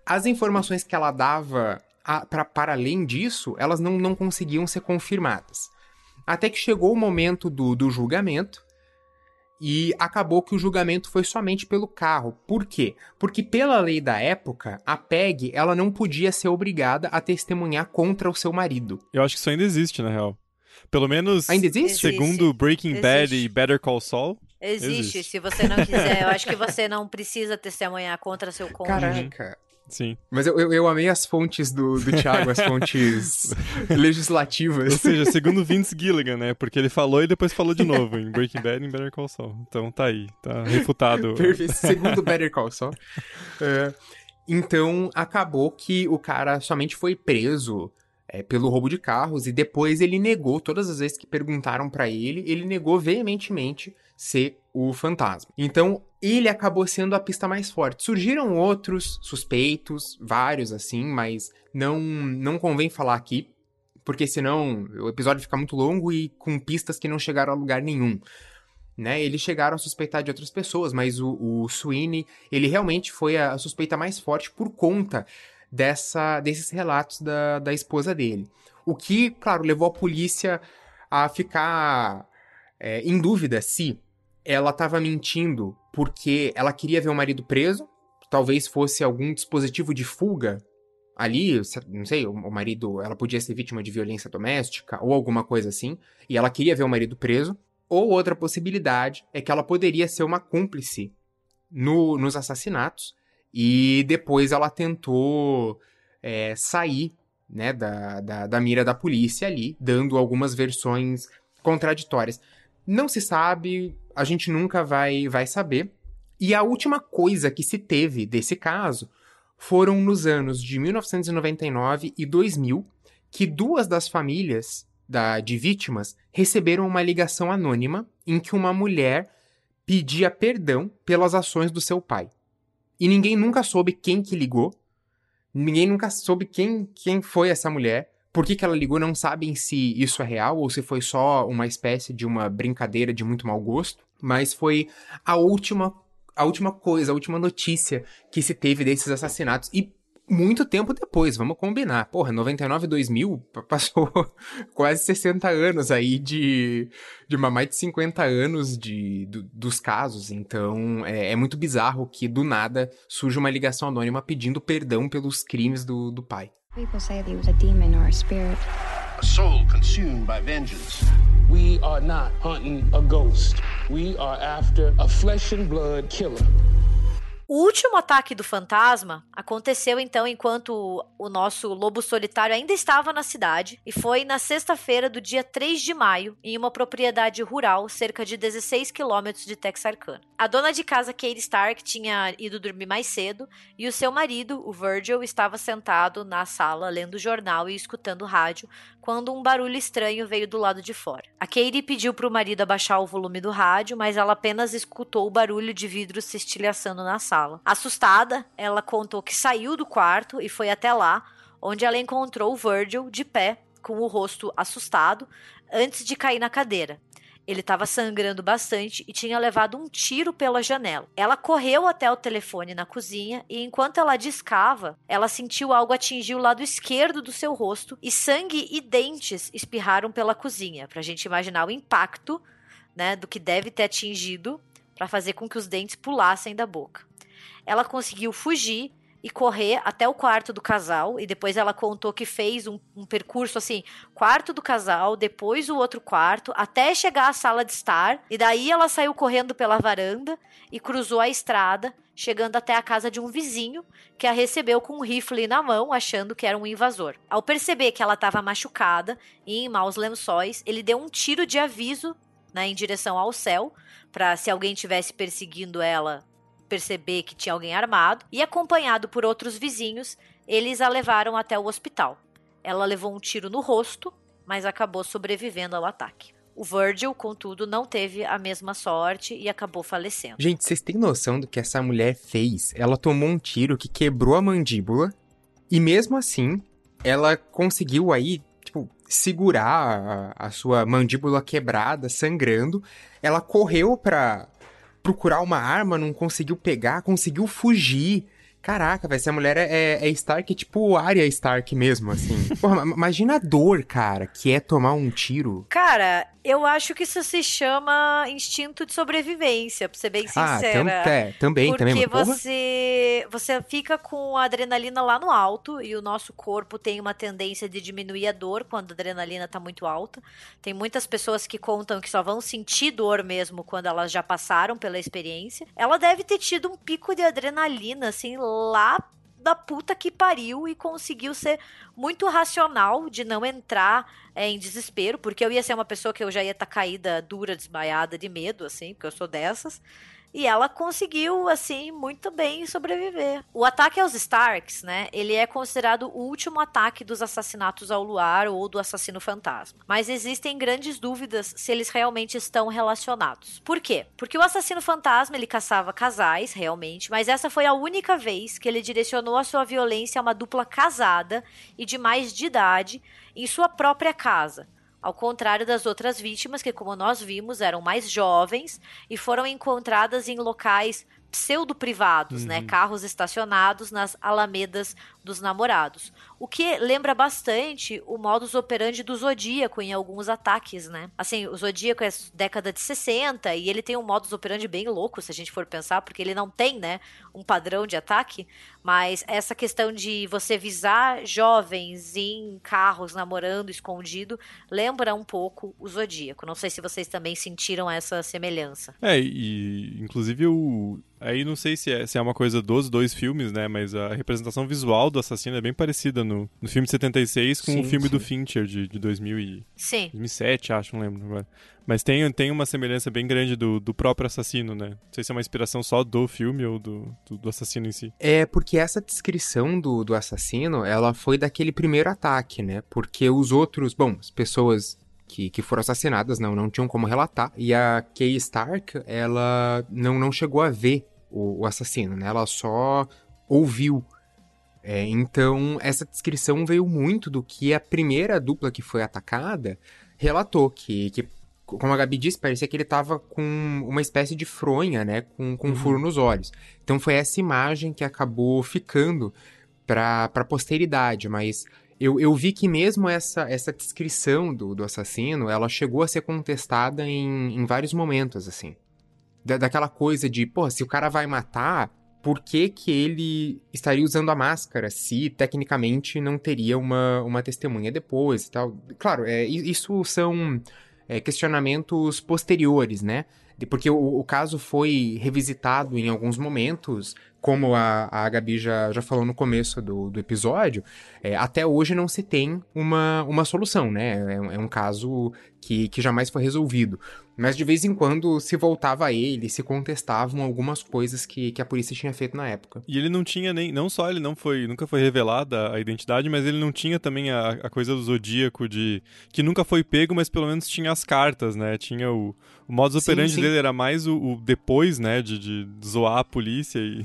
as informações que ela dava a, pra, para além disso, elas não, não conseguiam ser confirmadas. Até que chegou o momento do, do julgamento, e acabou que o julgamento foi somente pelo carro. Por quê? Porque pela lei da época, a PEG ela não podia ser obrigada a testemunhar contra o seu marido. Eu acho que isso ainda existe, na real. Pelo menos ainda existe? segundo Breaking existe. Bad e Better Call Saul. Existe. existe. se você não quiser. Eu acho que você não precisa testemunhar contra seu cônjuge. Caraca. Sim. Mas eu, eu, eu, amei as fontes do, do Thiago, as fontes legislativas. Ou seja, segundo Vince Gilligan, né? Porque ele falou e depois falou de novo em Breaking Bad e em Better Call Saul. Então tá aí, tá refutado. Perfeito, segundo Better Call Saul. É, então acabou que o cara somente foi preso é, pelo roubo de carros e depois ele negou, todas as vezes que perguntaram para ele, ele negou veementemente ser o fantasma. Então, ele acabou sendo a pista mais forte. Surgiram outros suspeitos, vários assim, mas não não convém falar aqui, porque senão o episódio fica muito longo e com pistas que não chegaram a lugar nenhum. Né, eles chegaram a suspeitar de outras pessoas, mas o, o Sweeney, ele realmente foi a suspeita mais forte por conta dessa, desses relatos da, da esposa dele. O que, claro, levou a polícia a ficar é, em dúvida se ela estava mentindo porque ela queria ver o marido preso, talvez fosse algum dispositivo de fuga ali, não sei, o marido, ela podia ser vítima de violência doméstica ou alguma coisa assim, e ela queria ver o marido preso. Ou outra possibilidade é que ela poderia ser uma cúmplice no, nos assassinatos e depois ela tentou é, sair né, da, da, da mira da polícia ali, dando algumas versões contraditórias. Não se sabe, a gente nunca vai, vai saber. E a última coisa que se teve desse caso foram nos anos de 1999 e 2000, que duas das famílias da, de vítimas receberam uma ligação anônima em que uma mulher pedia perdão pelas ações do seu pai. E ninguém nunca soube quem que ligou, ninguém nunca soube quem, quem foi essa mulher, por que, que ela ligou, não sabem se isso é real ou se foi só uma espécie de uma brincadeira de muito mau gosto. Mas foi a última, a última coisa, a última notícia que se teve desses assassinatos. E muito tempo depois, vamos combinar. Porra, 99 2000 passou quase 60 anos aí de, de uma mais de 50 anos de, do, dos casos. Então é, é, muito bizarro que do nada surge uma ligação anônima pedindo perdão pelos crimes do, do pai. People say that he was a demon or a spirit. A soul consumed by vengeance. We are not hunting a ghost. We are after a flesh and blood killer. O último ataque do fantasma aconteceu então enquanto o nosso lobo solitário ainda estava na cidade e foi na sexta-feira do dia 3 de maio, em uma propriedade rural cerca de 16 quilômetros de Texarkana. A dona de casa, Kate Stark, tinha ido dormir mais cedo e o seu marido, o Virgil, estava sentado na sala lendo jornal e escutando rádio quando um barulho estranho veio do lado de fora. A Katie pediu para o marido abaixar o volume do rádio, mas ela apenas escutou o barulho de vidro se estilhaçando na sala. Assustada, ela contou que saiu do quarto e foi até lá, onde ela encontrou o Virgil de pé, com o rosto assustado, antes de cair na cadeira. Ele estava sangrando bastante e tinha levado um tiro pela janela. Ela correu até o telefone na cozinha e, enquanto ela discava, ela sentiu algo atingir o lado esquerdo do seu rosto e sangue e dentes espirraram pela cozinha, para a gente imaginar o impacto né, do que deve ter atingido para fazer com que os dentes pulassem da boca. Ela conseguiu fugir e correr até o quarto do casal. E depois ela contou que fez um, um, percurso assim: quarto do casal, depois o outro quarto, até chegar à sala de estar. E daí ela saiu correndo pela varanda e cruzou a estrada, chegando até a casa de um vizinho que a recebeu com um rifle na mão, achando que era um invasor. Ao perceber que ela estava machucada e em maus lençóis, ele deu um tiro de aviso né, em direção ao céu, para se alguém tivesse perseguindo ela perceber que tinha alguém armado e, acompanhado por outros vizinhos, eles a levaram até o hospital. Ela levou um tiro no rosto, mas acabou sobrevivendo ao ataque. O Virgil, contudo, não teve a mesma sorte e acabou falecendo. Gente, vocês têm noção do que essa mulher fez? Ela tomou um tiro que quebrou a mandíbula e mesmo assim ela conseguiu aí, tipo, segurar a, a sua mandíbula quebrada, sangrando. Ela correu pra, procurar uma arma, não conseguiu pegar, conseguiu fugir. Caraca, velho, essa mulher é, é Stark, tipo Arya Stark mesmo, assim. Porra, imagina a dor, cara, que é tomar um tiro. Cara, eu acho que isso se chama instinto de sobrevivência, pra ser bem sincera. Ah, tam, é, também, porque também. Porque você, você fica com a adrenalina lá no alto e o nosso corpo tem uma tendência de diminuir a dor quando a adrenalina tá muito alta. Tem muitas pessoas que contam que só vão sentir dor mesmo quando elas já passaram pela experiência. Ela deve ter tido um pico de adrenalina, assim, lá da puta que pariu e conseguiu ser muito racional de não entrar é, em desespero, porque eu ia ser uma pessoa que eu já ia estar tá caída dura, desmaiada de medo, assim, porque eu sou dessas. E ela conseguiu, assim, muito bem sobreviver. O ataque aos Starks, né? Ele é considerado o último ataque dos assassinatos ao luar ou do assassino fantasma. Mas existem grandes dúvidas se eles realmente estão relacionados. Por quê? Porque o assassino fantasma ele caçava casais, realmente, mas essa foi a única vez que ele direcionou a sua violência a uma dupla casada e de mais de idade em sua própria casa ao contrário das outras vítimas, que, como nós vimos, eram mais jovens e foram encontradas em locais pseudo-privados, né? uhum. né? Carros estacionados nas alamedas dos namorados. O que lembra bastante o modus operandi do Zodíaco em alguns ataques, né? Assim, o Zodíaco é década de 60 e ele tem um modus operandi bem louco, se a gente for pensar, porque ele não tem, né, um padrão de ataque, mas essa questão de você visar jovens em carros namorando escondido lembra um pouco o Zodíaco. Não sei se vocês também sentiram essa semelhança. É, e inclusive o Aí não sei se é, se é uma coisa dos dois filmes, né? Mas a representação visual do assassino é bem parecida no, no filme de 76 com sim, o filme sim. do Fincher de, de 2000 e, sim. 2007, acho, não lembro agora. Mas tem, tem uma semelhança bem grande do, do próprio assassino, né? Não sei se é uma inspiração só do filme ou do, do, do assassino em si. É, porque essa descrição do, do assassino, ela foi daquele primeiro ataque, né? Porque os outros, bom, as pessoas que, que foram assassinadas, não, não tinham como relatar. E a Kay Stark, ela não, não chegou a ver o, o assassino, né? Ela só ouviu. É, então, essa descrição veio muito do que a primeira dupla que foi atacada relatou, que, que como a Gabi disse, parecia que ele estava com uma espécie de fronha, né? Com, com um uhum. furo nos olhos. Então foi essa imagem que acabou ficando para a posteridade, mas eu, eu vi que mesmo essa, essa descrição do, do assassino, ela chegou a ser contestada em, em vários momentos, assim. Da, daquela coisa de, pô, se o cara vai matar, por que, que ele estaria usando a máscara se tecnicamente não teria uma, uma testemunha depois e tal? Claro, é, isso são é, questionamentos posteriores, né? Porque o, o, caso foi revisitado em alguns momentos, como a, a Gabi já, já falou no começo do, do episódio, é, até hoje não se tem uma, uma solução, né? É, é um caso que, que jamais foi resolvido. Mas de vez em quando se voltava a ele, se contestavam algumas coisas que, que a polícia tinha feito na época. E ele não tinha nem. Não só ele não foi. Nunca foi revelada a identidade, mas ele não tinha também a, a coisa do zodíaco de. que nunca foi pego, mas pelo menos tinha as cartas, né? Tinha o. O modus operandi sim, sim. dele era mais o, o depois, né? De, de, zoar a polícia e.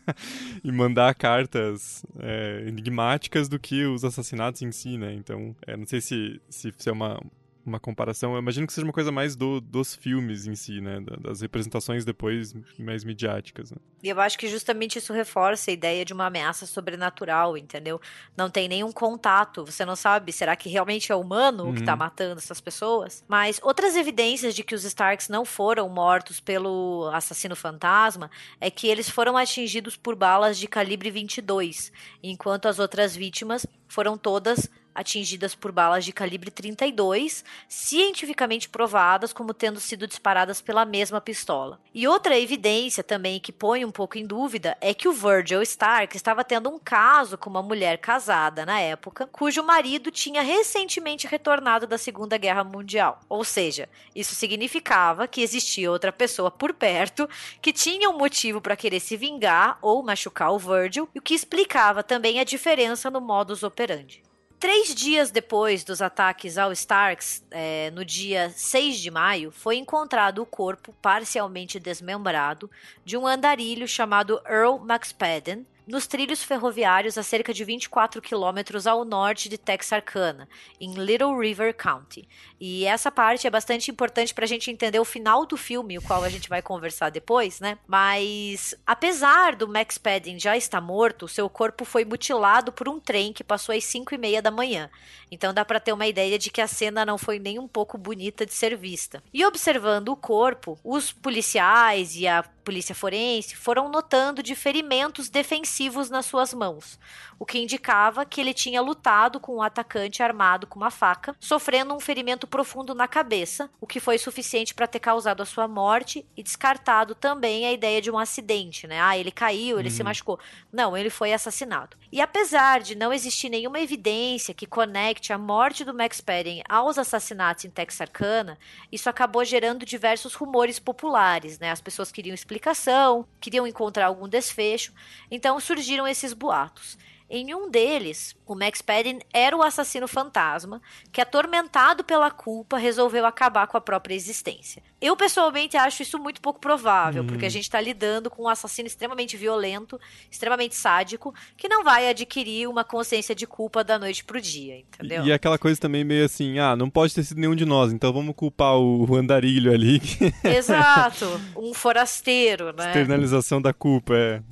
e mandar cartas é, enigmáticas do que os assassinatos em si, né? Então, é, não sei se, se, se é uma uma comparação. Eu imagino que seja uma coisa mais do, dos filmes em si, né? Das representações depois mais midiáticas. Né? E eu acho que justamente isso reforça a ideia de uma ameaça sobrenatural, entendeu? Não tem nenhum contato. Você não sabe, será que realmente é humano uhum. que tá uhum. matando essas pessoas? Mas outras evidências de que os Starks não foram mortos pelo assassino fantasma é que eles foram atingidos por balas de calibre 22, enquanto as outras vítimas foram todas atingidas por balas de calibre 32, cientificamente provadas como tendo sido disparadas pela mesma pistola. E outra evidência também que põe um pouco em dúvida é que o Virgil Stark estava tendo um caso com uma mulher casada na época, cujo marido tinha recentemente retornado da Segunda Guerra Mundial. Ou seja, isso significava que existia outra pessoa por perto que tinha um motivo para querer se vingar ou machucar o Virgil, o que explicava também a diferença no modus operandi. Três dias depois dos ataques ao Starks, é, no dia 6 de maio, foi encontrado o corpo parcialmente desmembrado de um andarilho chamado Earl McSpadden, nos trilhos ferroviários a cerca de 24 quilômetros ao norte de Texarkana, em Little River County. E essa parte é bastante importante para a gente entender o final do filme, o qual a gente vai conversar depois, né? Mas, apesar do Max Padding já estar morto, seu corpo foi mutilado por um trem que passou às 5 e meia da manhã. Então dá para ter uma ideia de que a cena não foi nem um pouco bonita de ser vista. E observando o corpo, os policiais e a polícia forense foram notando de ferimentos defensivos nas suas mãos, o que indicava que ele tinha lutado com um atacante armado com uma faca, sofrendo um ferimento profundo na cabeça, o que foi suficiente para ter causado a sua morte e descartado também a ideia de um acidente, né? Ah, ele caiu, ele uhum. se machucou. Não, ele foi assassinado. E apesar de não existir nenhuma evidência que conecte a morte do Max Perrin aos assassinatos em Texarkana, isso acabou gerando diversos rumores populares, né? As pessoas queriam explicar explicação, queriam encontrar algum desfecho, então surgiram esses boatos. Em um deles, o Max Padden era o assassino fantasma que, atormentado pela culpa, resolveu acabar com a própria existência. Eu, pessoalmente, acho isso muito pouco provável, hum. porque a gente está lidando com um assassino extremamente violento, extremamente sádico, que não vai adquirir uma consciência de culpa da noite pro dia, entendeu? E, e aquela coisa também meio assim, ah, não pode ter sido nenhum de nós, então vamos culpar o andarilho ali. Exato, um forasteiro, né? Externalização da culpa, é.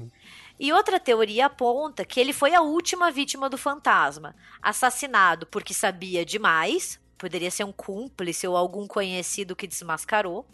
E outra teoria aponta que ele foi a última vítima do fantasma, assassinado porque sabia demais, poderia ser um cúmplice ou algum conhecido que desmascarou,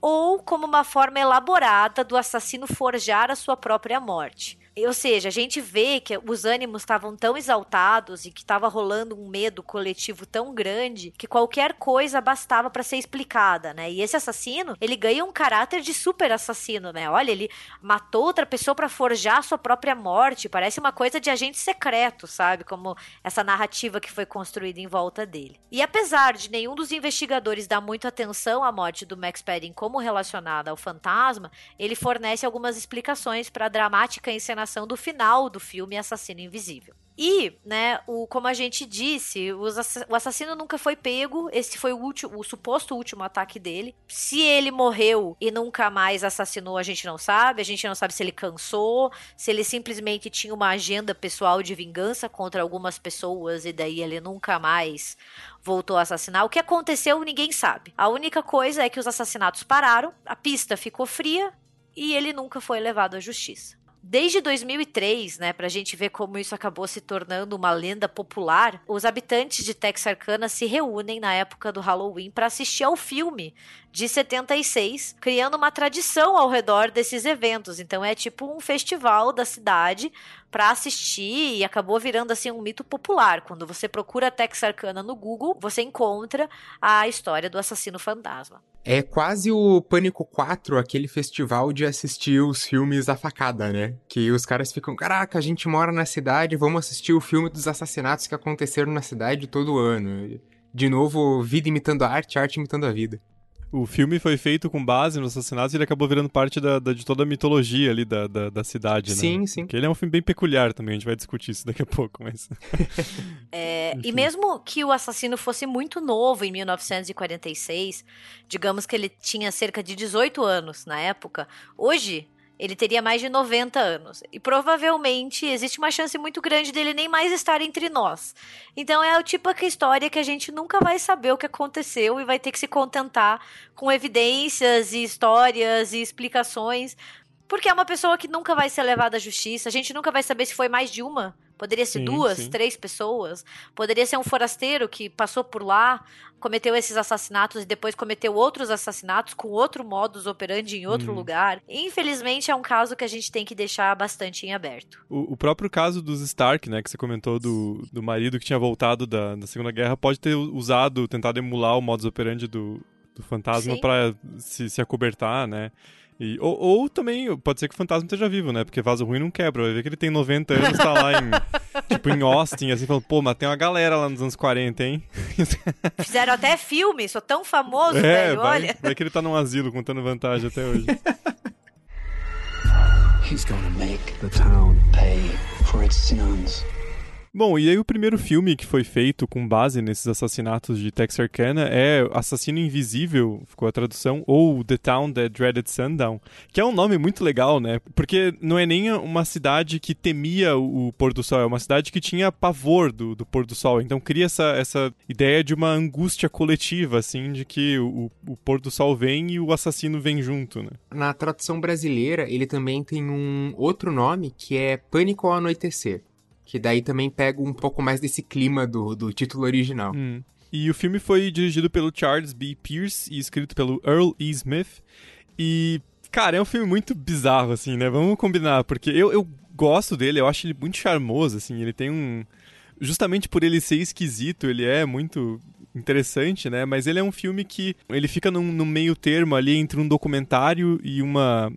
ou como uma forma elaborada do assassino forjar a sua própria morte. Ou seja, a gente vê que os ânimos estavam tão exaltados e que estava rolando um medo coletivo tão grande que qualquer coisa bastava para ser explicada, né? E esse assassino, ele ganha um caráter de super assassino, né? Olha, ele matou outra pessoa para forjar a sua própria morte. Parece uma coisa de agente secreto, sabe? Como essa narrativa que foi construída em volta dele. E apesar de nenhum dos investigadores dar muita atenção à morte do Max Padding como relacionada ao fantasma, ele fornece algumas explicações para a dramática encenação encenação do final do filme Assassino Invisível. E, né, o, como a gente disse, o assassino nunca foi pego. Esse foi o, último, o suposto último ataque dele. Se ele morreu e nunca mais assassinou, a gente não sabe. A gente não sabe se ele cansou, se ele simplesmente tinha uma agenda pessoal de vingança contra algumas pessoas e daí ele nunca mais voltou a assassinar. O que aconteceu, ninguém sabe. A única coisa é que os assassinatos pararam, a pista ficou fria e ele nunca foi levado à justiça. Desde 2003, né, para a gente ver como isso acabou se tornando uma lenda popular, os habitantes de Texarkana se reúnem na época do Halloween para assistir ao filme de 76, criando uma tradição ao redor desses eventos. Então é tipo um festival da cidade para assistir e acabou virando assim um mito popular. Quando você procura Texarkana no Google, você encontra a história do assassino fantasma. É quase o Pânico 4, aquele festival de assistir os filmes a facada, né? Que os caras ficam, caraca, a gente mora na cidade, vamos assistir o filme dos assassinatos que aconteceram na cidade todo ano. De novo, vida imitando a arte, arte imitando a vida. O filme foi feito com base nos assassinatos e ele acabou virando parte da, da de toda a mitologia ali da, da, da cidade, né? Sim, sim. Porque ele é um filme bem peculiar também, a gente vai discutir isso daqui a pouco, mas... é, e mesmo que o assassino fosse muito novo, em 1946, digamos que ele tinha cerca de 18 anos na época, hoje ele teria mais de 90 anos. E provavelmente existe uma chance muito grande dele nem mais estar entre nós. Então é o tipo de história que a gente nunca vai saber o que aconteceu e vai ter que se contentar com evidências e histórias e explicações. Porque é uma pessoa que nunca vai ser levada à justiça. A gente nunca vai saber se foi mais de uma. Poderia ser sim, duas, sim. três pessoas. Poderia ser um forasteiro que passou por lá, cometeu esses assassinatos e depois cometeu outros assassinatos com outro modus operandi em outro uhum. lugar. Infelizmente é um caso que a gente tem que deixar bastante em aberto. O, o, próprio caso dos Stark, né, que você comentou do, do marido que tinha voltado da, da Segunda Guerra, pode ter usado, tentado emular o modus operandi do, do fantasma para se, se acobertar, né? E, ou, ou, também, pode ser que o fantasma esteja vivo, né? Porque vaso ruim não quebra. Vai ver que ele tem 90 anos, tá lá em. tipo, em Austin, assim, falando, pô, mas tem uma galera lá nos anos 40, hein? Fizeram até filme, sou tão famoso, é, velho, vai, olha. Vai que ele tá num asilo contando vantagem até hoje. He's gonna make the town pay for its sins. Bom, e aí o primeiro filme que foi feito com base nesses assassinatos de Texarkana é Assassino Invisível, ficou a tradução, ou The Town That Dreaded Sundown, que é um nome muito legal, né? Porque não é nem uma cidade que temia o, pôr do sol, é uma cidade que tinha pavor do, do pôr do sol. Então cria essa, essa ideia de uma angústia coletiva, assim, de que o, o pôr do sol vem e o assassino vem junto, né? Na tradução brasileira, ele também tem um outro nome que é Pânico ao Anoitecer que daí também pega um pouco mais desse clima do, do título original. Hum. E o filme foi dirigido pelo Charles B. Pierce e escrito pelo Earl E. Smith. E, cara, é um filme muito bizarro, assim, né? Vamos combinar, porque eu, eu gosto dele, eu acho ele muito charmoso, assim, ele tem um... Justamente por ele ser esquisito, ele é muito interessante, né? Mas ele é um filme que ele fica num, num meio termo ali entre um documentário e uma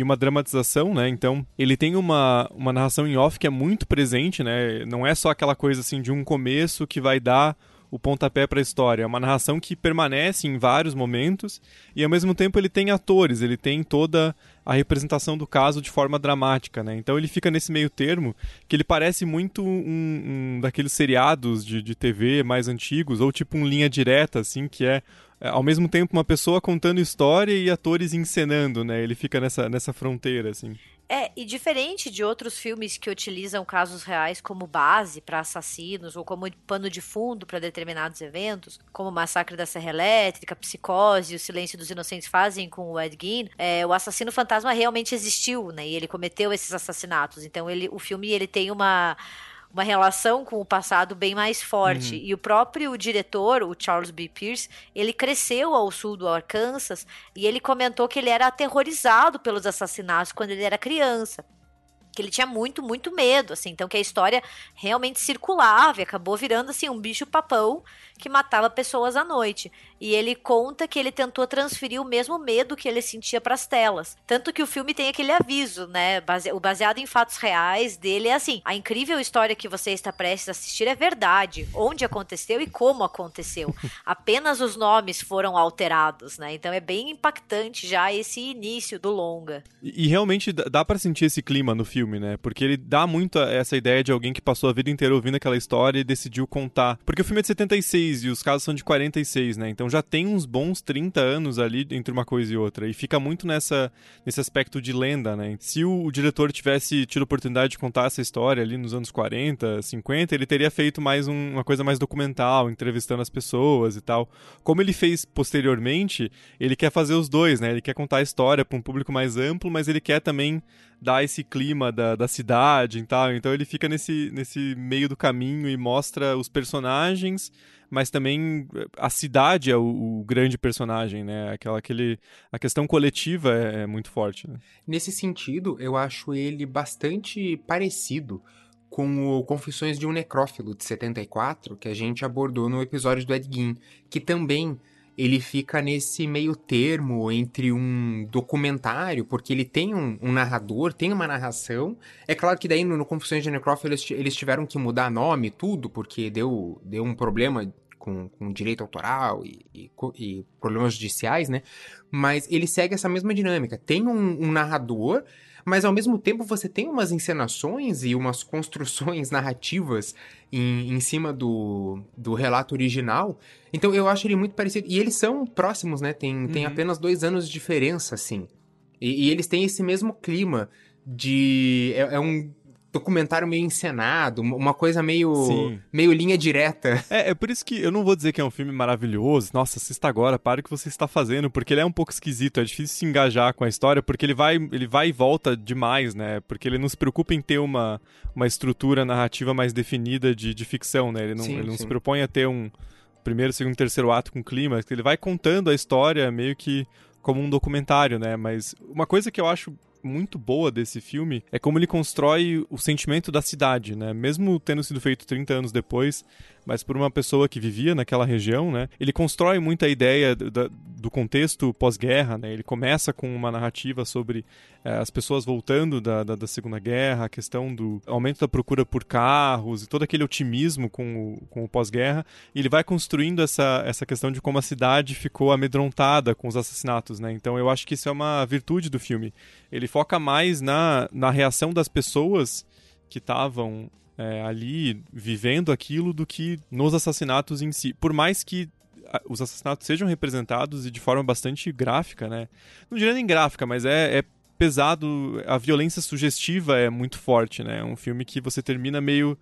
e uma dramatização, né? Então, ele tem uma, uma narração em off que é muito presente, né? Não é só aquela coisa assim de um começo que vai dar o pontapé para a história. É uma narração que permanece em vários momentos e ao mesmo tempo ele tem atores, ele tem toda a representação do caso de forma dramática, né? Então ele fica nesse meio termo que ele parece muito um, um daqueles seriados de, de TV mais antigos ou tipo um linha direta, assim, que é é, ao mesmo tempo uma pessoa contando história e atores encenando, né? Ele fica nessa, nessa fronteira, assim. É, e diferente de outros filmes que utilizam casos reais como base para assassinos ou como pano de fundo para determinados eventos, como o Massacre da Serra Elétrica, Psicose e O Silêncio dos Inocentes fazem com o Ed Gein, é, o assassino fantasma realmente existiu, né? E ele cometeu esses assassinatos. Então ele, o filme ele tem uma uma relação com o passado bem mais forte. Uhum. E o próprio diretor, o Charles B. Pierce, ele cresceu ao sul do Arkansas e ele comentou que ele era aterrorizado pelos assassinatos quando ele era criança que ele tinha muito, muito medo, assim, então que a história realmente circulava e acabou virando, assim, um bicho papão que matava pessoas à noite. E ele conta que ele tentou transferir o mesmo medo que ele sentia para as telas. Tanto que o filme tem aquele aviso, né? Base... O baseado em fatos reais dele é assim: a incrível história que você está prestes a assistir é verdade. Onde aconteceu e como aconteceu. Apenas os nomes foram alterados, né? Então é bem impactante já esse início do longa. E, e realmente dá para sentir esse clima no filme, né? Porque ele dá muito essa ideia de alguém que passou a vida inteira ouvindo aquela história e decidiu contar. Porque o filme é de 76 e os casos são de 46, né? Então já tem uns bons 30 anos ali entre uma coisa e outra. E fica muito nessa, nesse aspecto de lenda, né? Se o, o diretor tivesse tido a oportunidade de contar essa história ali nos anos 40, 50, ele teria feito mais um, uma coisa mais documental, entrevistando as pessoas e tal. Como ele fez posteriormente, ele quer fazer os dois, né? Ele quer contar a história para um público mais amplo, mas ele quer também dar esse clima da, da cidade e tal. Então ele fica nesse, nesse meio do caminho e mostra os personagens, mas também a cidade é o, o grande personagem, né? Aquela, aquele, a questão coletiva é, é muito forte. Né? Nesse sentido, eu acho ele bastante parecido com o Confissões de um Necrófilo de 74, que a gente abordou no episódio do Ed Gein, que também ele fica nesse meio termo entre um documentário, porque ele tem um, um narrador, tem uma narração. É claro que daí no, no Confissões de Necrófilo eles, eles tiveram que mudar nome tudo, porque deu, deu um problema com, com direito autoral e, e, e, problemas judiciais, né? Mas ele segue essa mesma dinâmica. Tem um, um narrador, mas ao mesmo tempo você tem umas encenações e umas construções narrativas em, em cima do, do relato original. Então eu acho ele muito parecido. E eles são próximos, né? Tem, uhum. tem apenas dois anos de diferença, assim. E, e eles têm esse mesmo clima de. É, é, um documentário meio encenado, uma coisa meio, meio linha direta. É, é por isso que eu não vou dizer que é um filme maravilhoso. Nossa, assista agora, para o que você está fazendo, porque ele é um pouco esquisito, é difícil se engajar com a história, porque ele vai, ele vai e volta demais, né? Porque ele não se preocupa em ter uma, uma estrutura narrativa mais definida de, de ficção, né? Ele não, sim, ele não se propõe a ter um primeiro, segundo, terceiro ato com clima, ele vai contando a história meio que como um documentário, né? Mas uma coisa que eu acho muito boa desse filme é como ele constrói o sentimento da cidade, né? Mesmo tendo sido feito 30 anos depois, mas por uma pessoa que vivia naquela região, né? Ele constrói muito a ideia do, do contexto pós-guerra, né? Ele começa com uma narrativa sobre é, as pessoas voltando da, da, da, Segunda Guerra, a questão do aumento da procura por carros e todo aquele otimismo com o, com o pós-guerra. Ele vai construindo essa, essa questão de como a cidade ficou amedrontada com os assassinatos, né? Então eu acho que isso é uma virtude do filme. Ele foca mais na, na reação das pessoas que estavam é, ali vivendo aquilo do que nos assassinatos em si. Por mais que os assassinatos sejam representados e de forma bastante gráfica, né? Não diria nem gráfica, mas é, é pesado. A violência sugestiva é muito forte, né? É um filme que você termina meio.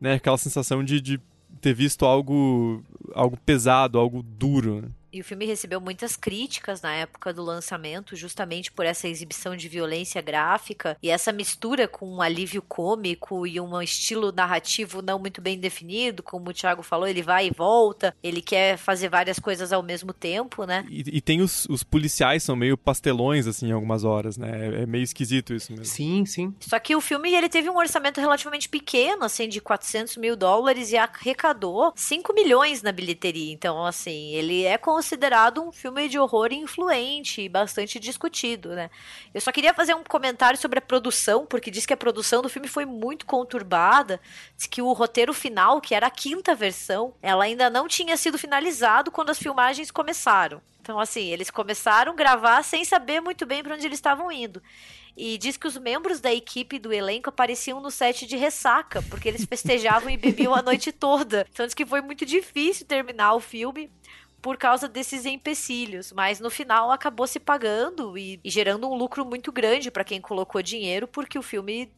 Né, aquela sensação de, de ter visto algo, algo pesado, algo duro. Né? E o filme recebeu muitas críticas na época do lançamento, justamente por essa exibição de violência gráfica e essa mistura com um alívio cômico e um estilo narrativo não muito bem definido, como o Thiago falou, ele vai e volta, ele quer fazer várias coisas ao mesmo tempo, né? E, e tem os, os, policiais são meio pastelões, assim, em algumas horas, né? É, é, meio esquisito isso mesmo. Sim, sim. Só que o filme, ele teve um orçamento relativamente pequeno, assim, de 400 mil dólares e arrecadou 5 milhões na bilheteria. Então, assim, ele é com considerado um filme de horror influente e bastante discutido, né? Eu só queria fazer um comentário sobre a produção, porque diz que a produção do filme foi muito conturbada, diz que o roteiro final, que era a quinta versão, ela ainda não tinha sido finalizado quando as filmagens começaram. Então, assim, eles começaram a gravar sem saber muito bem para onde eles estavam indo. E diz que os membros da equipe do elenco apareciam no set de ressaca, porque eles festejavam e bebiam a noite toda. Então diz que foi muito difícil terminar o filme por causa desses empecilhos, mas no final acabou se pagando e, e gerando um lucro muito grande para quem colocou dinheiro, porque o filme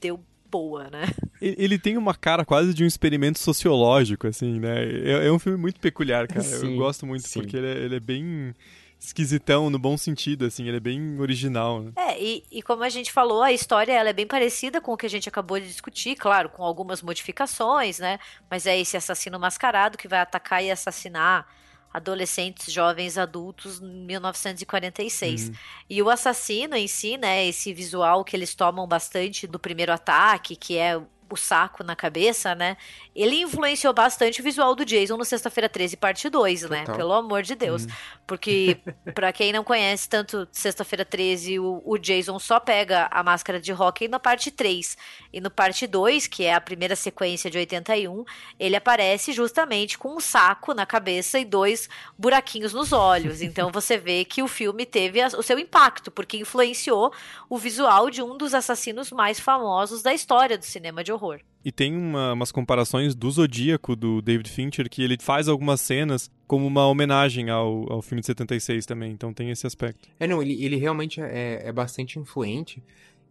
deu boa, né? Ele tem uma cara quase de um experimento sociológico, assim, né? É, é um filme muito peculiar, cara. Sim, Eu gosto muito, sim. porque ele é, ele é bem esquisitão no bom sentido, assim, ele é bem original. Né? É, e, e, como a gente falou, a história ela é bem parecida com o que a gente acabou de discutir, claro, com algumas modificações, né? Mas é esse assassino mascarado que vai atacar e assassinar adolescentes, jovens, adultos em 1946. Uhum. E o assassino em si, né, esse visual que eles tomam bastante do primeiro ataque, que é o saco na cabeça, né? Ele influenciou bastante o visual do Jason no Sexta-feira 13, parte 2, né? Pelo amor de Deus. Hum. Porque, para quem não conhece tanto Sexta-feira 13, o, o, Jason só pega a máscara de hockey na parte 3. E no parte 2, que é a primeira sequência de 81, ele aparece justamente com um saco na cabeça e dois buraquinhos nos olhos. Então você vê que o filme teve a, o seu impacto, porque influenciou o visual de um dos assassinos mais famosos da história do cinema de horror horror. E tem uma, umas comparações do Zodíaco, do David Fincher, que ele faz algumas cenas como uma homenagem ao, ao filme de 76 também, então tem esse aspecto. É, não, ele, ele realmente é, é bastante influente,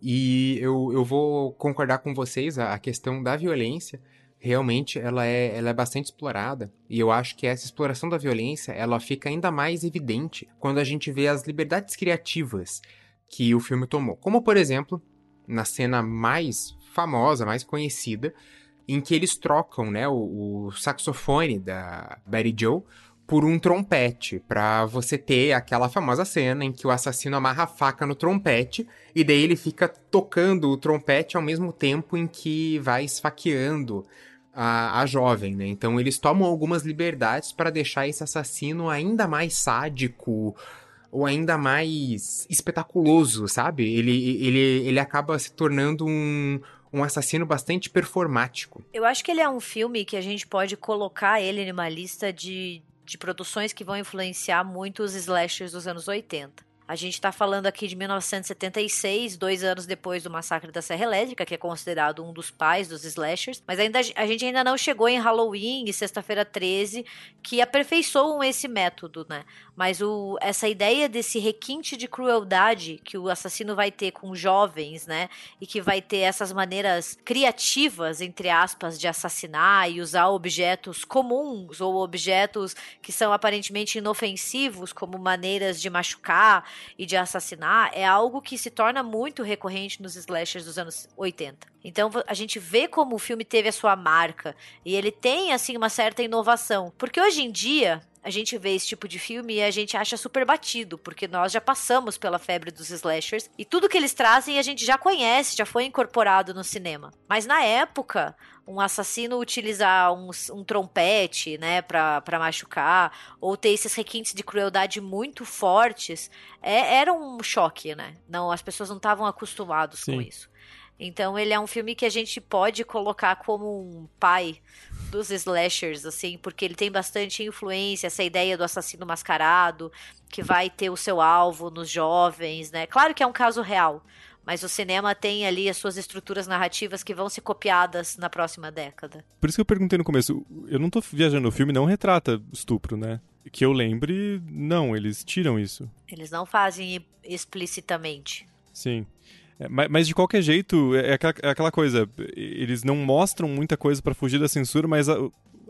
e eu, eu vou concordar com vocês, a, a questão da violência, realmente ela é, ela é bastante explorada, e eu acho que essa exploração da violência, ela fica ainda mais evidente quando a gente vê as liberdades criativas que o filme tomou. Como, por exemplo, na cena mais famosa, mais conhecida, em que eles trocam, né, o, o saxofone da Betty Joe por um trompete, para você ter aquela famosa cena em que o assassino amarra a faca no trompete e daí ele fica tocando o trompete ao mesmo tempo em que vai esfaqueando a, a jovem, né? Então eles tomam algumas liberdades para deixar esse assassino ainda mais sádico, ou ainda mais espetaculoso, sabe? Ele, ele, ele acaba se tornando um, um assassino bastante performático. Eu acho que ele é um filme que a gente pode colocar ele numa lista de, de produções que vão influenciar muito os slashers dos anos 80. A gente está falando aqui de 1976, dois anos depois do massacre da Serra Elétrica, que é considerado um dos pais dos slashers. Mas ainda, a gente ainda não chegou em Halloween e Sexta-feira 13, que aperfeiçoam esse método, né? Mas o, essa ideia desse requinte de crueldade que o assassino vai ter com jovens, né? E que vai ter essas maneiras criativas, entre aspas, de assassinar e usar objetos comuns ou objetos que são aparentemente inofensivos como maneiras de machucar e de assassinar é algo que se torna muito recorrente nos slashers dos anos 80. Então a gente vê como o filme teve a sua marca e ele tem assim uma certa inovação, porque hoje em dia a gente vê esse tipo de filme e a gente acha super batido, porque nós já passamos pela febre dos slashers e tudo que eles trazem a gente já conhece, já foi incorporado no cinema. Mas na época, um assassino utilizar um, um trompete, né, pra, pra machucar, ou ter esses requintes de crueldade muito fortes, é, era um choque, né? Não, as pessoas não estavam acostumadas com isso. Então ele é um filme que a gente pode colocar como um pai dos slashers, assim, porque ele tem bastante influência, essa ideia do assassino mascarado, que vai ter o seu alvo nos jovens, né? Claro que é um caso real, mas o cinema tem ali as suas estruturas narrativas que vão ser copiadas na próxima década. Por isso que eu perguntei no começo, eu não tô viajando, o filme não retrata estupro, né? Que eu lembre, não, eles tiram isso. Eles não fazem explicitamente. Sim. É, mas, mas, de qualquer jeito, é, é aquela, é aquela coisa. Eles não mostram muita coisa para fugir da censura, mas a,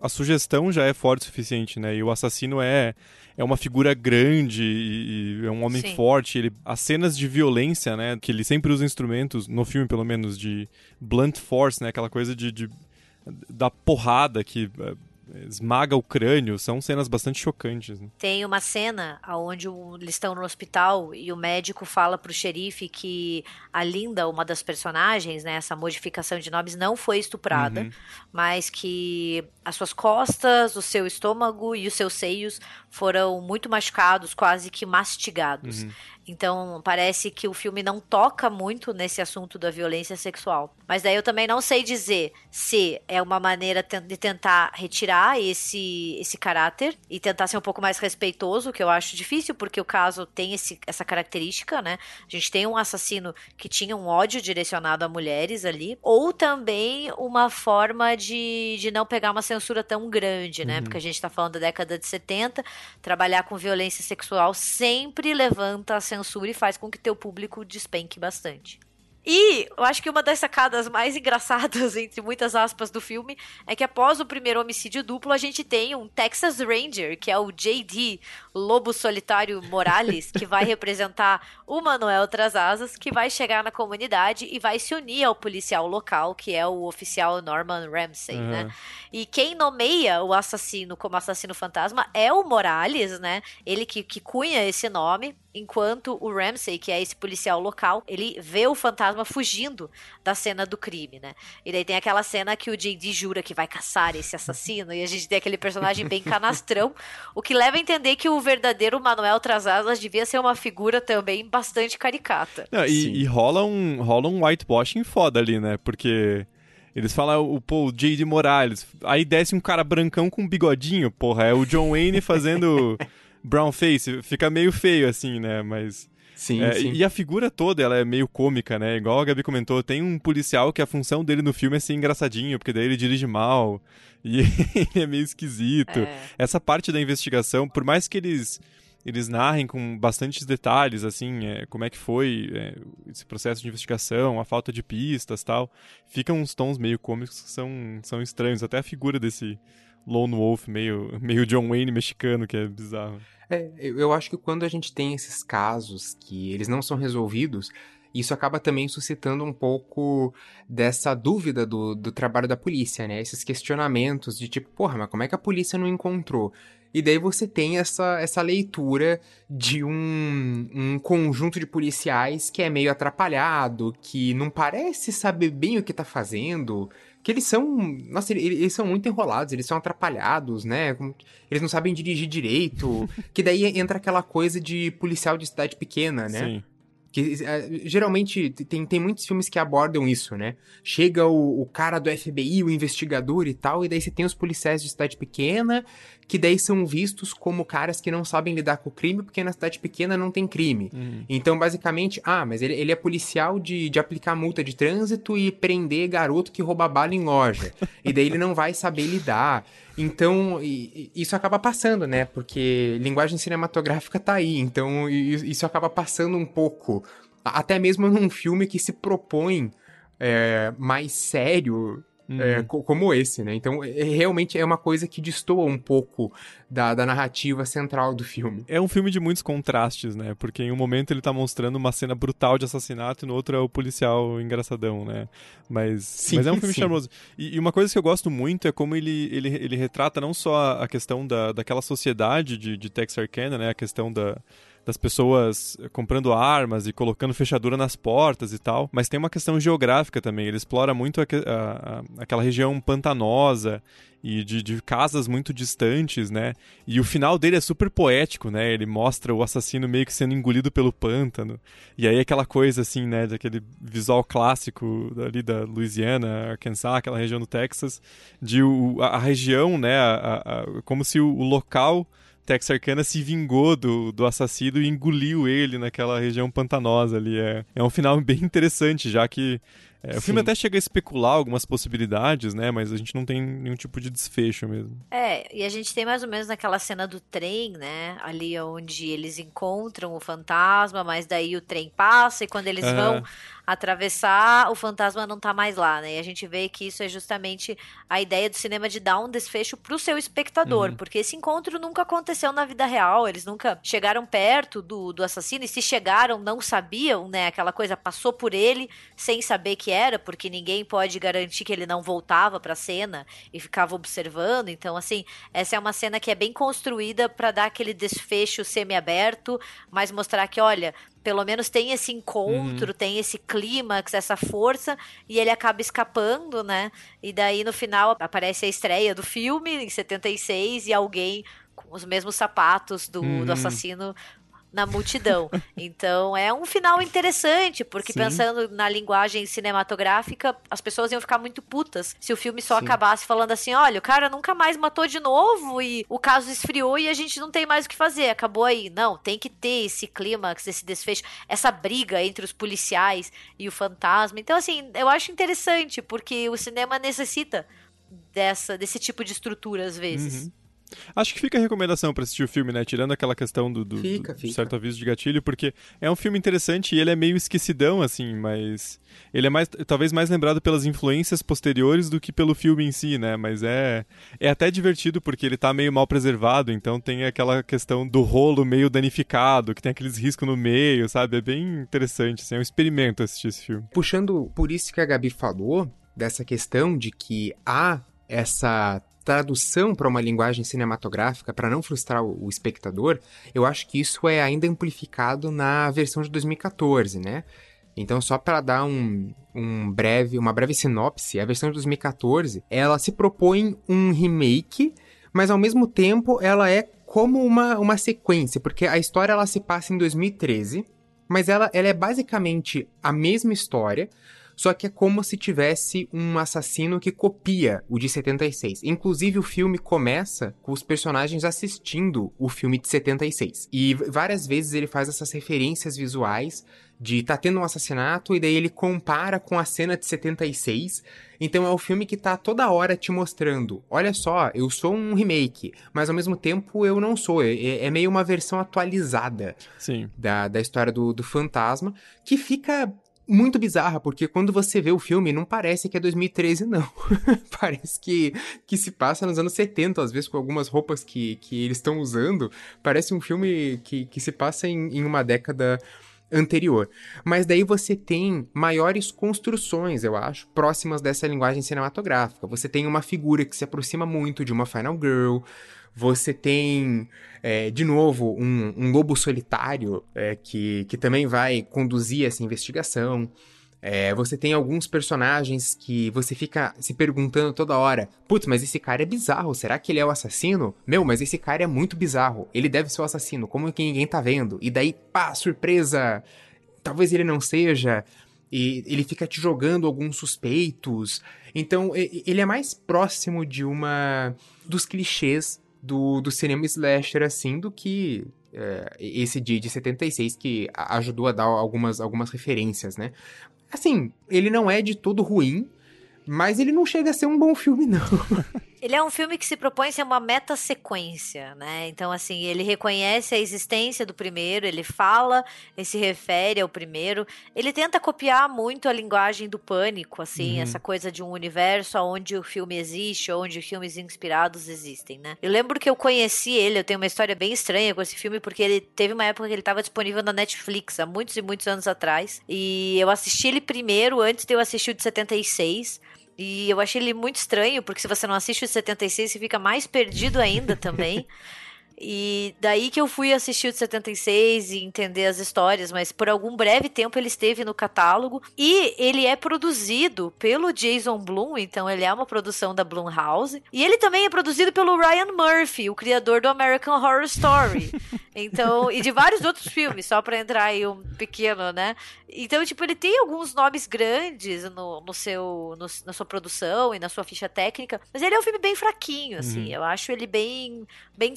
a, sugestão já é forte o suficiente, né? E o assassino é, é uma figura grande e, e é um homem Sim. forte. Ele, as cenas de violência, né? Que ele sempre usa instrumentos, no filme pelo menos, de blunt force, né? Aquela coisa de, de da porrada que é, esmaga o crânio, são cenas bastante chocantes. Né? Tem uma cena onde eles estão no hospital e o médico fala pro xerife que a Linda, uma das personagens, né, essa modificação de nomes, não foi estuprada, uhum. mas que as suas costas, o seu estômago e os seus seios foram muito machucados, quase que mastigados. Uhum. Então, parece que o filme não toca muito nesse assunto da violência sexual. Mas daí eu também não sei dizer se é uma maneira de tentar retirar esse, esse caráter e tentar ser um pouco mais respeitoso, que eu acho difícil, porque o caso tem esse, essa característica, né? A gente tem um assassino que tinha um ódio direcionado a mulheres ali, ou também uma forma de, de não pegar uma censura tão grande, né? Uhum. Porque a gente tá falando da década de 70, trabalhar com violência sexual sempre levanta a censura e faz com que teu público despenque bastante. E eu acho que uma das sacadas mais engraçadas, entre muitas aspas, do filme é que após o primeiro homicídio duplo, a gente tem um Texas Ranger, que é o JD Lobo Solitário Morales, que vai representar o Manuel Trasasas, que vai chegar na comunidade e vai se unir ao policial local, que é o oficial Norman Ramsey, uhum. né? E quem nomeia o assassino como assassino fantasma é o Morales, né? Ele que, que cunha esse nome, enquanto o Ramsey, que é esse policial local, ele vê o fantasma fugindo da cena do crime, né? E daí tem aquela cena que o JD jura que vai caçar esse assassino e a gente tem aquele personagem bem canastrão, o que leva a entender que o verdadeiro Manuel Trasasas devia ser uma figura também bastante caricata. Não, e, e, rola um rola um whitewashing foda ali, né? Porque eles falam o, pô, o J.D. Morales. Aí desce um cara brancão com um bigodinho, porra. É o John Wayne fazendo brown face. Fica meio feio, assim, né? Mas. Sim, é, sim. E a figura toda, ela é meio cômica, né? Igual a Gabi comentou, tem um policial que a função dele no filme é ser engraçadinho, porque daí ele dirige mal. E ele é meio esquisito. É. Essa parte da investigação, por mais que eles eles narrem com bastantes detalhes, assim, é, como é que foi é, esse processo de investigação, a falta de pistas tal. Ficam uns tons meio cômicos que são, são estranhos. Até a figura desse Lone Wolf, meio, meio John Wayne mexicano, que é bizarro. É, eu acho que quando a gente tem esses casos que eles não são resolvidos, isso acaba também suscitando um pouco dessa dúvida do, do trabalho da polícia, né? Esses questionamentos de tipo, porra, mas como é que a polícia não encontrou? E daí você tem essa, essa leitura de um, um conjunto de policiais que é meio atrapalhado, que não parece saber bem o que tá fazendo, que eles são. Nossa, eles, são muito enrolados, eles são atrapalhados, né? Eles não sabem dirigir direito. que daí entra aquela coisa de policial de cidade pequena, né? Sim. Que uh, geralmente tem, tem muitos filmes que abordam isso, né? Chega o, o, cara do FBI, o investigador e tal, e daí você tem os policiais de cidade pequena, que daí são vistos como caras que não sabem lidar com o crime, porque na cidade pequena não tem crime. Uhum. Então, basicamente, ah, mas ele, ele é policial de, de aplicar multa de trânsito e prender garoto que rouba bala em loja. e daí ele não vai saber lidar. Então, isso acaba passando, né? Porque linguagem cinematográfica tá aí. Então, isso acaba passando um pouco. Até mesmo num filme que se propõe é, mais sério uhum. é, como esse, né? Então, é, realmente é uma coisa que destoa um pouco da, da narrativa central do filme. É um filme de muitos contrastes, né? Porque em um momento ele tá mostrando uma cena brutal de assassinato e no outro é o policial engraçadão, né? Mas, sim, mas é um filme sim. charmoso. E, e, uma coisa que eu gosto muito é como ele, ele, ele retrata não só a questão da, daquela sociedade de, de Texarkana, né? A questão da das pessoas comprando armas e colocando fechadura nas portas e tal, mas tem uma questão geográfica também. Ele explora muito a, a, a, aquela região pantanosa e de, de, casas muito distantes, né? E o final dele é super poético, né? Ele mostra o assassino meio que sendo engolido pelo pântano. E aí aquela coisa assim, né? Daquele visual clássico ali da Louisiana, Arkansas, aquela região do Texas, de o, a, a região, né? A, como se o, o local Texarkana se vingou do, do assassino e engoliu ele naquela região pantanosa ali. É, é um final bem interessante, já que é, o filme até chega a especular algumas possibilidades, né? Mas a gente não tem nenhum tipo de desfecho mesmo. É, e a gente tem mais ou menos naquela cena do trem, né? Ali onde eles encontram o fantasma, mas daí o trem passa e quando eles vão atravessar, o fantasma não tá mais lá, né? E a gente vê que isso é justamente a ideia do cinema de dar um desfecho pro seu espectador, uhum. porque esse encontro nunca aconteceu na vida real, eles nunca chegaram perto do, do assassino, e se chegaram, não sabiam, né? Aquela coisa passou por ele sem saber que era, porque ninguém pode garantir que ele não voltava pra cena e ficava observando. Então, assim, essa é uma cena que é bem construída para dar aquele desfecho semi-aberto, mas mostrar que, olha, pelo menos tem esse encontro, uhum. tem esse clímax, essa força, e ele acaba escapando, né? E daí no final aparece a estreia do filme, em 76, e alguém com os mesmos sapatos do, uhum. do assassino na multidão. Então é um final interessante, porque Sim. pensando na linguagem cinematográfica, as pessoas iam ficar muito putas se o filme só Sim. acabasse falando assim: olha, o cara nunca mais matou de novo e o caso esfriou e a gente não tem mais o que fazer, acabou aí. Não, tem que ter esse clímax, esse desfecho, essa briga entre os policiais e o fantasma. Então, assim, eu acho interessante, porque o cinema necessita dessa, desse tipo de estrutura às vezes. Uhum. Acho que fica a recomendação para assistir o filme, né? Tirando aquela questão do, do, fica, do fica. certo aviso de gatilho, porque é um filme interessante e ele é meio esquecidão, assim, mas ele é mais, talvez mais lembrado pelas influências posteriores do que pelo filme em si, né? Mas é, é até divertido porque ele tá meio mal preservado, então tem aquela questão do rolo meio danificado, que tem aqueles riscos no meio, sabe? É bem interessante, assim, é um experimento assistir esse filme. Puxando por isso que a Gabi falou, dessa questão de que há essa tradução para uma linguagem cinematográfica para não frustrar o, espectador, eu acho que isso é ainda amplificado na versão de 2014, né? Então, só para dar um, um breve, uma breve sinopse, a versão de 2014 ela se propõe um remake, mas ao mesmo tempo ela é como uma, uma sequência, porque a história ela se passa em 2013, mas ela, ela é basicamente a mesma história, só que é como se tivesse um assassino que copia o de 76. Inclusive, o filme começa com os personagens assistindo o filme de 76. E várias vezes ele faz essas referências visuais de tá tendo um assassinato e daí ele compara com a cena de 76. Então é o filme que tá toda hora te mostrando, olha só, eu sou um remake, mas ao mesmo tempo eu não sou. É, é meio uma versão atualizada Sim. Da, da história do, do fantasma, que fica muito bizarra, porque quando você vê o filme, não parece que é 2013, não. parece que, que se passa nos anos 70, às vezes com algumas roupas que, que eles estão usando. Parece um filme que, que se passa em, em uma década anterior. Mas daí você tem maiores construções, eu acho, próximas dessa linguagem cinematográfica. Você tem uma figura que se aproxima muito de uma Final Girl. Você tem, é, de novo, um, um lobo solitário é, que, que também vai conduzir essa investigação. É, você tem alguns personagens que você fica se perguntando toda hora: putz, mas esse cara é bizarro, será que ele é o assassino? Meu, mas esse cara é muito bizarro, ele deve ser o assassino, como que ninguém tá vendo? E daí, pá, surpresa! Talvez ele não seja. E ele fica te jogando alguns suspeitos. Então, ele é mais próximo de uma. dos clichês do, do cinema slasher, assim, do que é, esse de, de 76 que ajudou a dar algumas, algumas referências, né? Assim, ele não é de todo ruim, mas ele não chega a ser um bom filme, não. Ele é um filme que se propõe a ser uma meta-sequência, né? Então, assim, ele reconhece a existência do primeiro, ele fala e se refere ao primeiro. Ele tenta copiar muito a linguagem do pânico, assim, uhum. essa coisa de um universo onde o filme existe, onde filmes inspirados existem, né? Eu lembro que eu conheci ele, eu tenho uma história bem estranha com esse filme, porque ele teve uma época que ele estava disponível na Netflix, há muitos e muitos anos atrás. E eu assisti ele primeiro, antes de eu assistir o de 76. E eu achei ele muito estranho, porque se você não assiste o 76, você fica mais perdido ainda também. E daí que eu fui assistir o de 76 e entender as histórias, mas por algum breve tempo ele esteve no catálogo. E ele é produzido pelo Jason Blum, então ele é uma produção da Blumhouse. E ele também é produzido pelo Ryan Murphy, o criador do American Horror Story. Então, e de vários outros filmes, só para entrar aí um pequeno, né? Então, tipo, ele tem alguns nomes grandes no, no seu, no, na sua produção e na sua ficha técnica, mas ele é um filme bem fraquinho, assim. Uhum. Eu acho ele bem, bem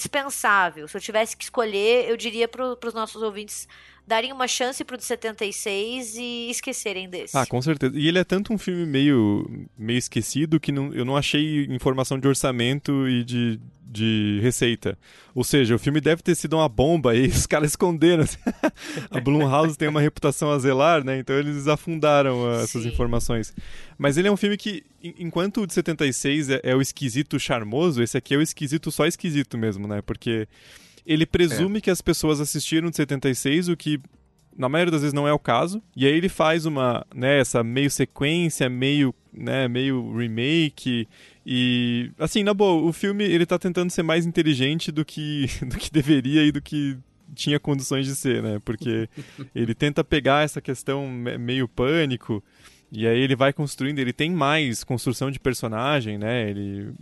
dispensável. Se eu tivesse que escolher, eu diria para os nossos ouvintes darem uma chance pro de 76 e esquecerem desse. Ah, com certeza. E ele é tanto um filme meio, meio esquecido que não, eu não achei informação de orçamento e de, de receita. Ou seja, o filme deve ter sido uma bomba e os caras esconderam. a Blumhouse tem uma reputação a zelar, né? Então eles afundaram uh, essas informações. Mas ele é um filme que, enquanto o de 76 é, é o esquisito charmoso, esse aqui é o esquisito só esquisito mesmo, né? Porque ele presume é. que as pessoas assistiram de 76, o que na maioria das vezes não é o caso. E aí ele faz uma, né, essa meio sequência, meio, né, meio remake e assim, na boa, o filme ele tá tentando ser mais inteligente do que do que deveria e do que tinha condições de ser, né? Porque ele tenta pegar essa questão meio pânico e aí ele vai construindo, ele tem mais construção de personagem, né? Ele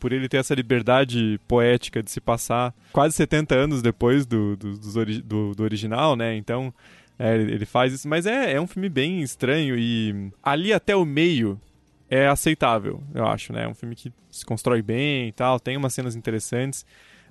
por ele ter essa liberdade poética de se passar quase 70 anos depois do, do, do, do original, né? Então, é, ele faz isso. Mas é, é um filme bem estranho e ali até o meio é aceitável, eu acho, né? É um filme que se constrói bem e tal, tem umas cenas interessantes.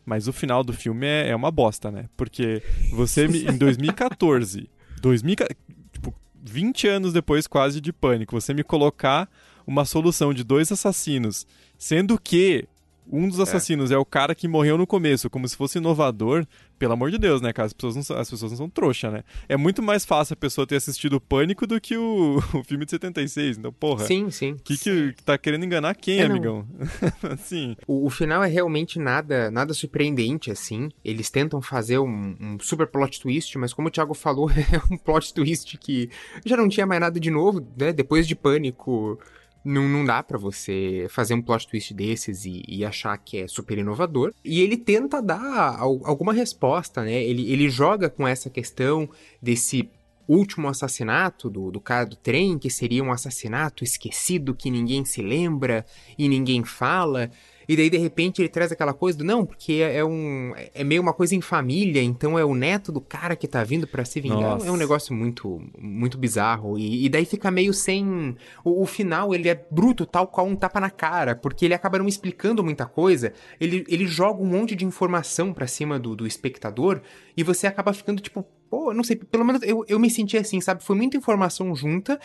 Mas o final do filme é, é uma bosta, né? Porque você, em 2014, 2000, tipo, 20 anos depois quase de Pânico, você me colocar uma solução de dois assassinos Sendo que um dos é. assassinos é. é. o cara que morreu no começo, como se fosse inovador, pelo amor de Deus, né, cara? As pessoas não são, as pessoas não são trouxa, né? É muito mais fácil a pessoa ter assistido o Pânico do que o, o filme de 76. Então, porra. Sim, sim. Que que tá querendo enganar quem, é, amigão? assim. O, o, final é realmente nada nada surpreendente, assim. Eles tentam fazer um, um, super plot twist, mas como o Thiago falou, é um plot twist que já não tinha mais nada de novo, né? Depois de Pânico não, não dá para você fazer um plot twist desses e, e, achar que é super inovador. E ele tenta dar alguma resposta, né? Ele, ele joga com essa questão desse último assassinato do, do cara do trem, que seria um assassinato esquecido que ninguém se lembra e ninguém fala. E daí, de repente, ele traz aquela coisa do não, porque é, é um. É meio uma coisa em família, então é o neto do cara que tá vindo para se vingar. Nossa. É um negócio muito, muito bizarro. E, e daí fica meio sem. O, o, final, ele é bruto, tal qual um tapa na cara, porque ele acaba não explicando muita coisa. Ele, ele joga um monte de informação para cima do, do espectador e você acaba ficando tipo, pô, não sei, pelo menos eu, eu me senti assim, sabe? Foi muita informação junta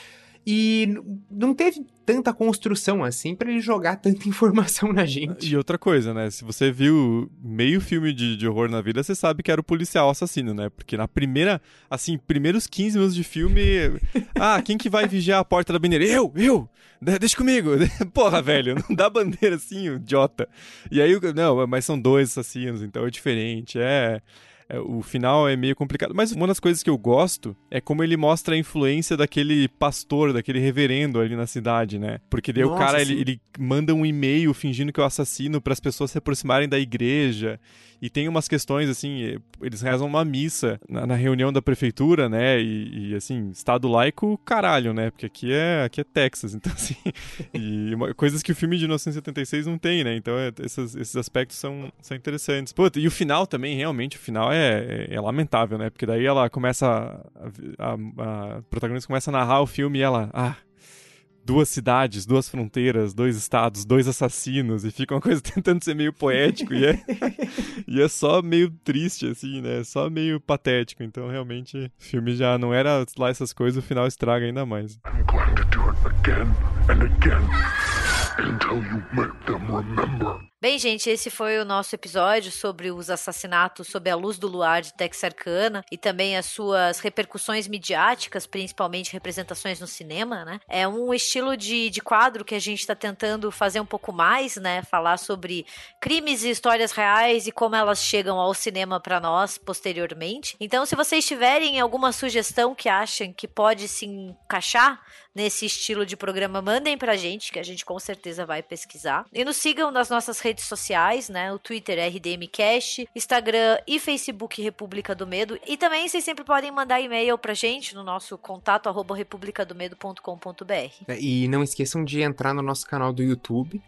e não teve tanta construção assim para ele jogar tanta informação na gente. E outra coisa, né? Se você viu meio filme de, de, horror na vida, você sabe que era o policial assassino, né? Porque na primeira, assim, primeiros 15 minutos de filme, ah, quem que vai vigiar a porta da banheira? Eu, eu! Deixa comigo! Porra, velho, não dá bandeira assim, idiota. E aí, não, mas são dois assassinos, então é diferente, é, o final é meio complicado. Mas uma das coisas que eu gosto é como ele mostra a influência daquele pastor, daquele reverendo ali na cidade, né? Porque daí Nossa, o cara ele, ele, manda um e-mail fingindo que é o assassino para as pessoas se aproximarem da igreja. E tem umas questões, assim, eles rezam uma missa na, na reunião da prefeitura, né? E, e, assim, Estado laico, caralho, né? Porque aqui é, aqui é Texas, então assim. e uma, coisas que o filme de 1976 não tem, né? Então é, esses, esses aspectos são, são interessantes. Pô, e o final também, realmente, o final é, é, é lamentável, né? Porque daí ela começa. A, a, a protagonista começa a narrar o filme e ela. Ah, duas cidades, duas fronteiras, dois estados, dois assassinos, e fica uma coisa tentando ser meio poético, e é, e é só meio triste, assim, né? Só meio patético. Então, realmente, o filme já não era lá essas coisas, o final estraga ainda mais. I'm Bem, gente, esse foi o nosso episódio sobre os assassinatos sob a luz do luar de Texarkana e também as suas repercussões midiáticas, principalmente representações no cinema, né? É um estilo de, de quadro que a gente está tentando fazer um pouco mais, né? Falar sobre crimes e histórias reais e como elas chegam ao cinema para nós posteriormente. Então, se vocês tiverem alguma sugestão que achem que pode se encaixar nesse estilo de programa, mandem pra gente, que a gente com certeza vai pesquisar. E nos sigam nas nossas redes sociais, né? O Twitter é RDMcast, Instagram e Facebook República do Medo. E também vocês sempre podem mandar e-mail pra gente no nosso contato arroba republicadomedo.com.br. É, e não esqueçam de entrar no nosso canal do YouTube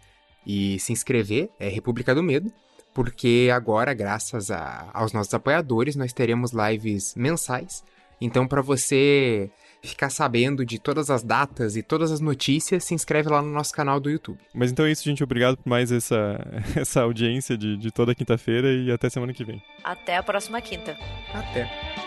e se inscrever, é República do Medo porque agora, graças a, aos nossos apoiadores, nós teremos lives mensais. Então, para você ficar sabendo de todas as datas e todas as notícias, se inscreve lá no nosso canal do YouTube. Mas então é isso, gente. Obrigado por mais essa, essa audiência de, de toda quinta-feira e até semana que vem. Até a próxima quinta. Até.